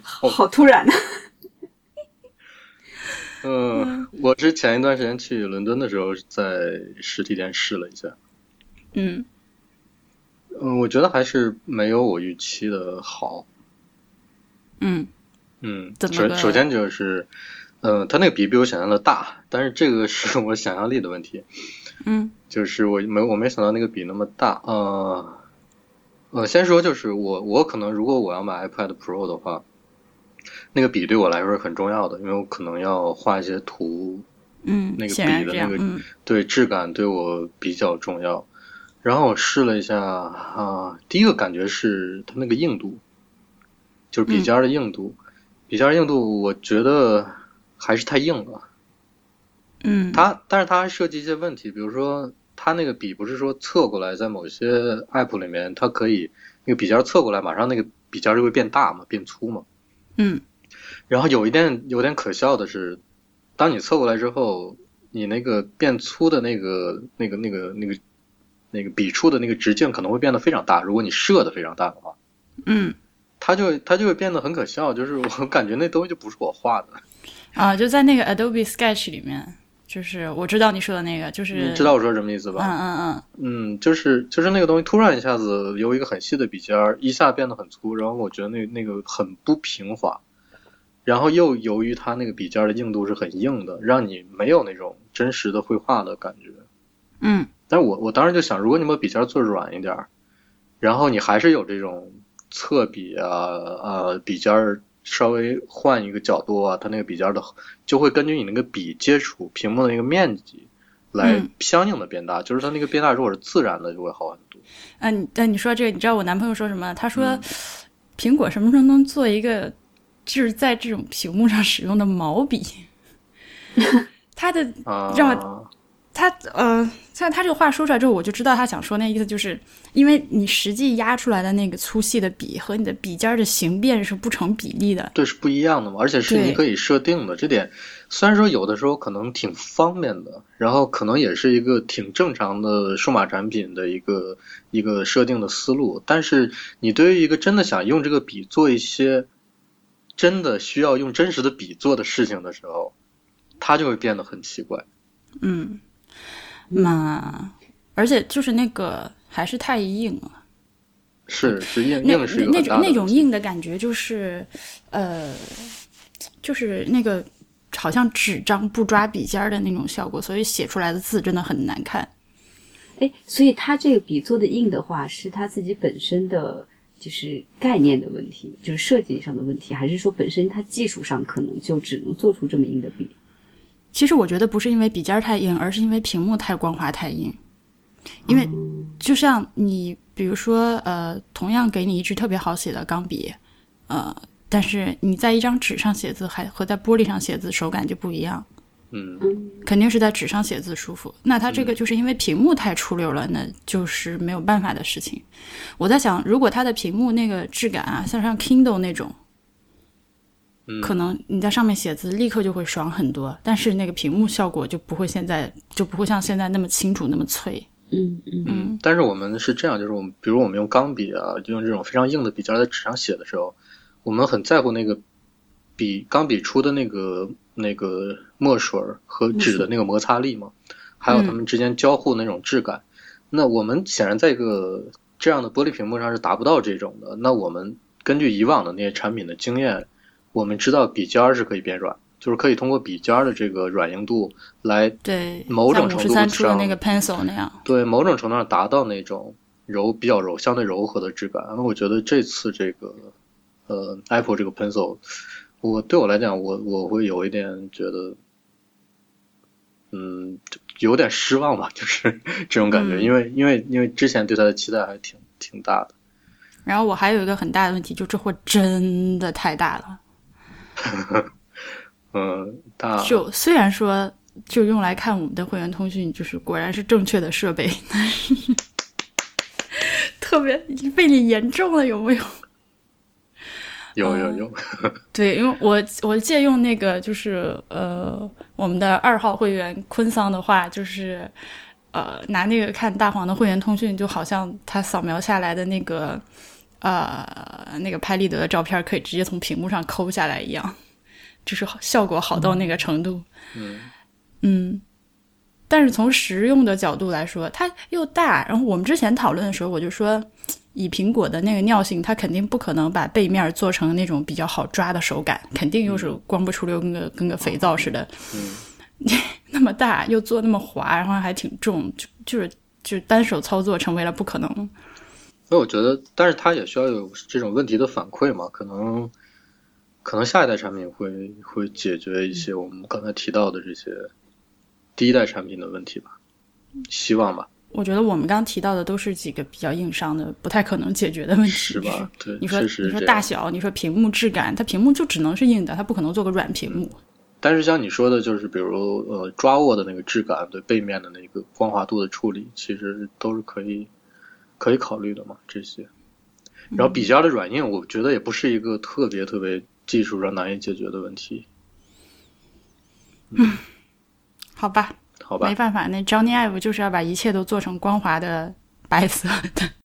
好突然啊！嗯，我是前一段时间去伦敦的时候，在实体店试了一下，嗯。嗯，我觉得还是没有我预期的好。嗯。嗯，怎么首首先就是，呃，它那个笔比我想象的大，但是这个是我想象力的问题，嗯。就是我没我没想到那个笔那么大，呃，呃，先说就是我我可能如果我要买 iPad Pro 的话，那个笔对我来说是很重要的，因为我可能要画一些图，嗯，那个笔的那个嗯对质感对我比较重要。然后我试了一下啊，第一个感觉是它那个硬度，就是笔尖儿的硬度，笔尖儿硬度我觉得还是太硬了。嗯，它，但是它还涉及一些问题，比如说它那个笔不是说侧过来，在某些 app 里面，它可以那个笔尖儿侧过来，马上那个笔尖儿就会变大嘛，变粗嘛。嗯然后有一点有点可笑的是，当你侧过来之后，你那个变粗的那个那个那个那个那个笔触的那个直径可能会变得非常大。如果你设的非常大的话，嗯它就它就会变得很可笑，就是我感觉那东西就不是我画的。啊，就在那个 Adobe Sketch 里面，就是我知道你说的那个，就是你知道我说什么意思吧？嗯嗯嗯，嗯，就是就是那个东西突然一下子由一个很细的笔尖儿一下变得很粗，然后我觉得那那个很不平滑，然后又由于它那个笔尖儿的硬度是很硬的，让你没有那种真实的绘画的感觉。嗯但是我我当时就想，如果你把笔尖儿做软一点儿，然后你还是有这种侧笔啊呃笔尖儿稍微换一个角度啊，它那个笔尖儿的就会根据你那个笔接触屏幕的那个面积来嗯相应的变大，就是它那个变大如果是自然的就会好很多。啊，但你说这个，你知道我男朋友说什么？他说，苹果什么时候能做一个就是在这种屏幕上使用的毛笔？他的啊，让他呃，像他这个话说出来之后，我就知道他想说那意思，就是因为你实际压出来的那个粗细的笔和你的笔尖儿的形变是不成比例的。对是不一样的嘛，而且是对你可以设定的。这点虽然说有的时候可能挺方便的，然后可能也是一个挺正常的数码产品的一个一个设定的思路，但是你对于一个真的想用这个笔做一些真的需要用真实的笔做的事情的时候，它就会变得很奇怪。嗯，那而且就是那个还是太硬了。是是硬那硬是那种那种硬的感觉，就是呃，就是那个好像纸张不抓笔尖儿的那种效果，所以写出来的字真的很难看。哎，所以他这个笔做的硬的话，是他自己本身的就是概念的问题，就是设计上的问题，还是说本身它技术上可能就只能做出这么硬的笔？其实我觉得不是因为笔尖太硬，而是因为屏幕太光滑太硬。因为就像你，比如说，呃，同样给你一支特别好写的钢笔，呃，但是你在一张纸上写字，还和在玻璃上写字手感就不一样。嗯肯定是在纸上写字舒服。那它这个就是因为屏幕太出溜了，那就是没有办法的事情。我在想，如果它的屏幕那个质感啊，像像 Kindle 那种，嗯，可能你在上面写字立刻就会爽很多，但是那个屏幕效果就不会现在就不会像现在那么清楚那么脆。嗯嗯嗯，但是我们是这样，就是我们比如我们用钢笔啊，就用这种非常硬的笔尖在纸上写的时候，我们很在乎那个笔钢笔出的那个那个墨水儿和纸的那个摩擦力嘛，还有它们之间交互那种质感。那我们显然在一个这样的玻璃屏幕上是达不到这种的。那我们根据以往的那些产品的经验，我们知道笔尖儿是可以变软，就是可以通过笔尖儿的这个软硬度来对，某种程度像五十三出的上那个 pencil 那样。对某种程度上达到那种柔比较柔相对柔和的质感。那我觉得这次这个呃 Apple 这个 Pencil，我对我来讲，我我会有一点觉得，嗯，就有点失望吧，就是 这种感觉，嗯因为因为因为之前对他的期待还挺挺大的。然后我还有一个很大的问题，就这货真的太大了。嗯，大就虽然说就用来看我们的会员通讯，就是果然是正确的设备，但是特别被你言中了，有没有？有有有，对，因为我我借用那个就是呃我们的二号会员坤桑的话，就是呃拿那个看大黄的会员通讯，就好像他扫描下来的那个呃那个拍立得的照片，可以直接从屏幕上抠下来一样，就是效果好到那个程度。嗯嗯，但是从实用的角度来说，它又大。然后我们之前讨论的时候，我就说，以苹果的那个尿性，它肯定不可能把背面做成那种比较好抓的手感，肯定又是光不出溜，跟个跟个肥皂似的。嗯 那么大又做那么滑，然后还挺重，就就是就是单手操作成为了不可能。所以我觉得，但是它也需要有这种问题的反馈嘛，可能可能下一代产品会会解决一些我们刚才提到的这些第一代产品的问题吧，希望吧。我觉得我们刚刚提到的都是几个比较硬伤的，不太可能解决的问题，是吧？对，你说你说大小，你说屏幕质感，它屏幕就只能是硬的，它不可能做个软屏幕。但是像你说的，就是比如呃抓握的那个质感，对背面的那个光滑度的处理，其实都是可以可以考虑的嘛，这些。然后笔尖的软硬，我觉得也不是一个特别特别技术上难以解决的问题，嗯。好吧，没？办法，那 Johnny Ive 就是要把一切都做成光滑的白色的。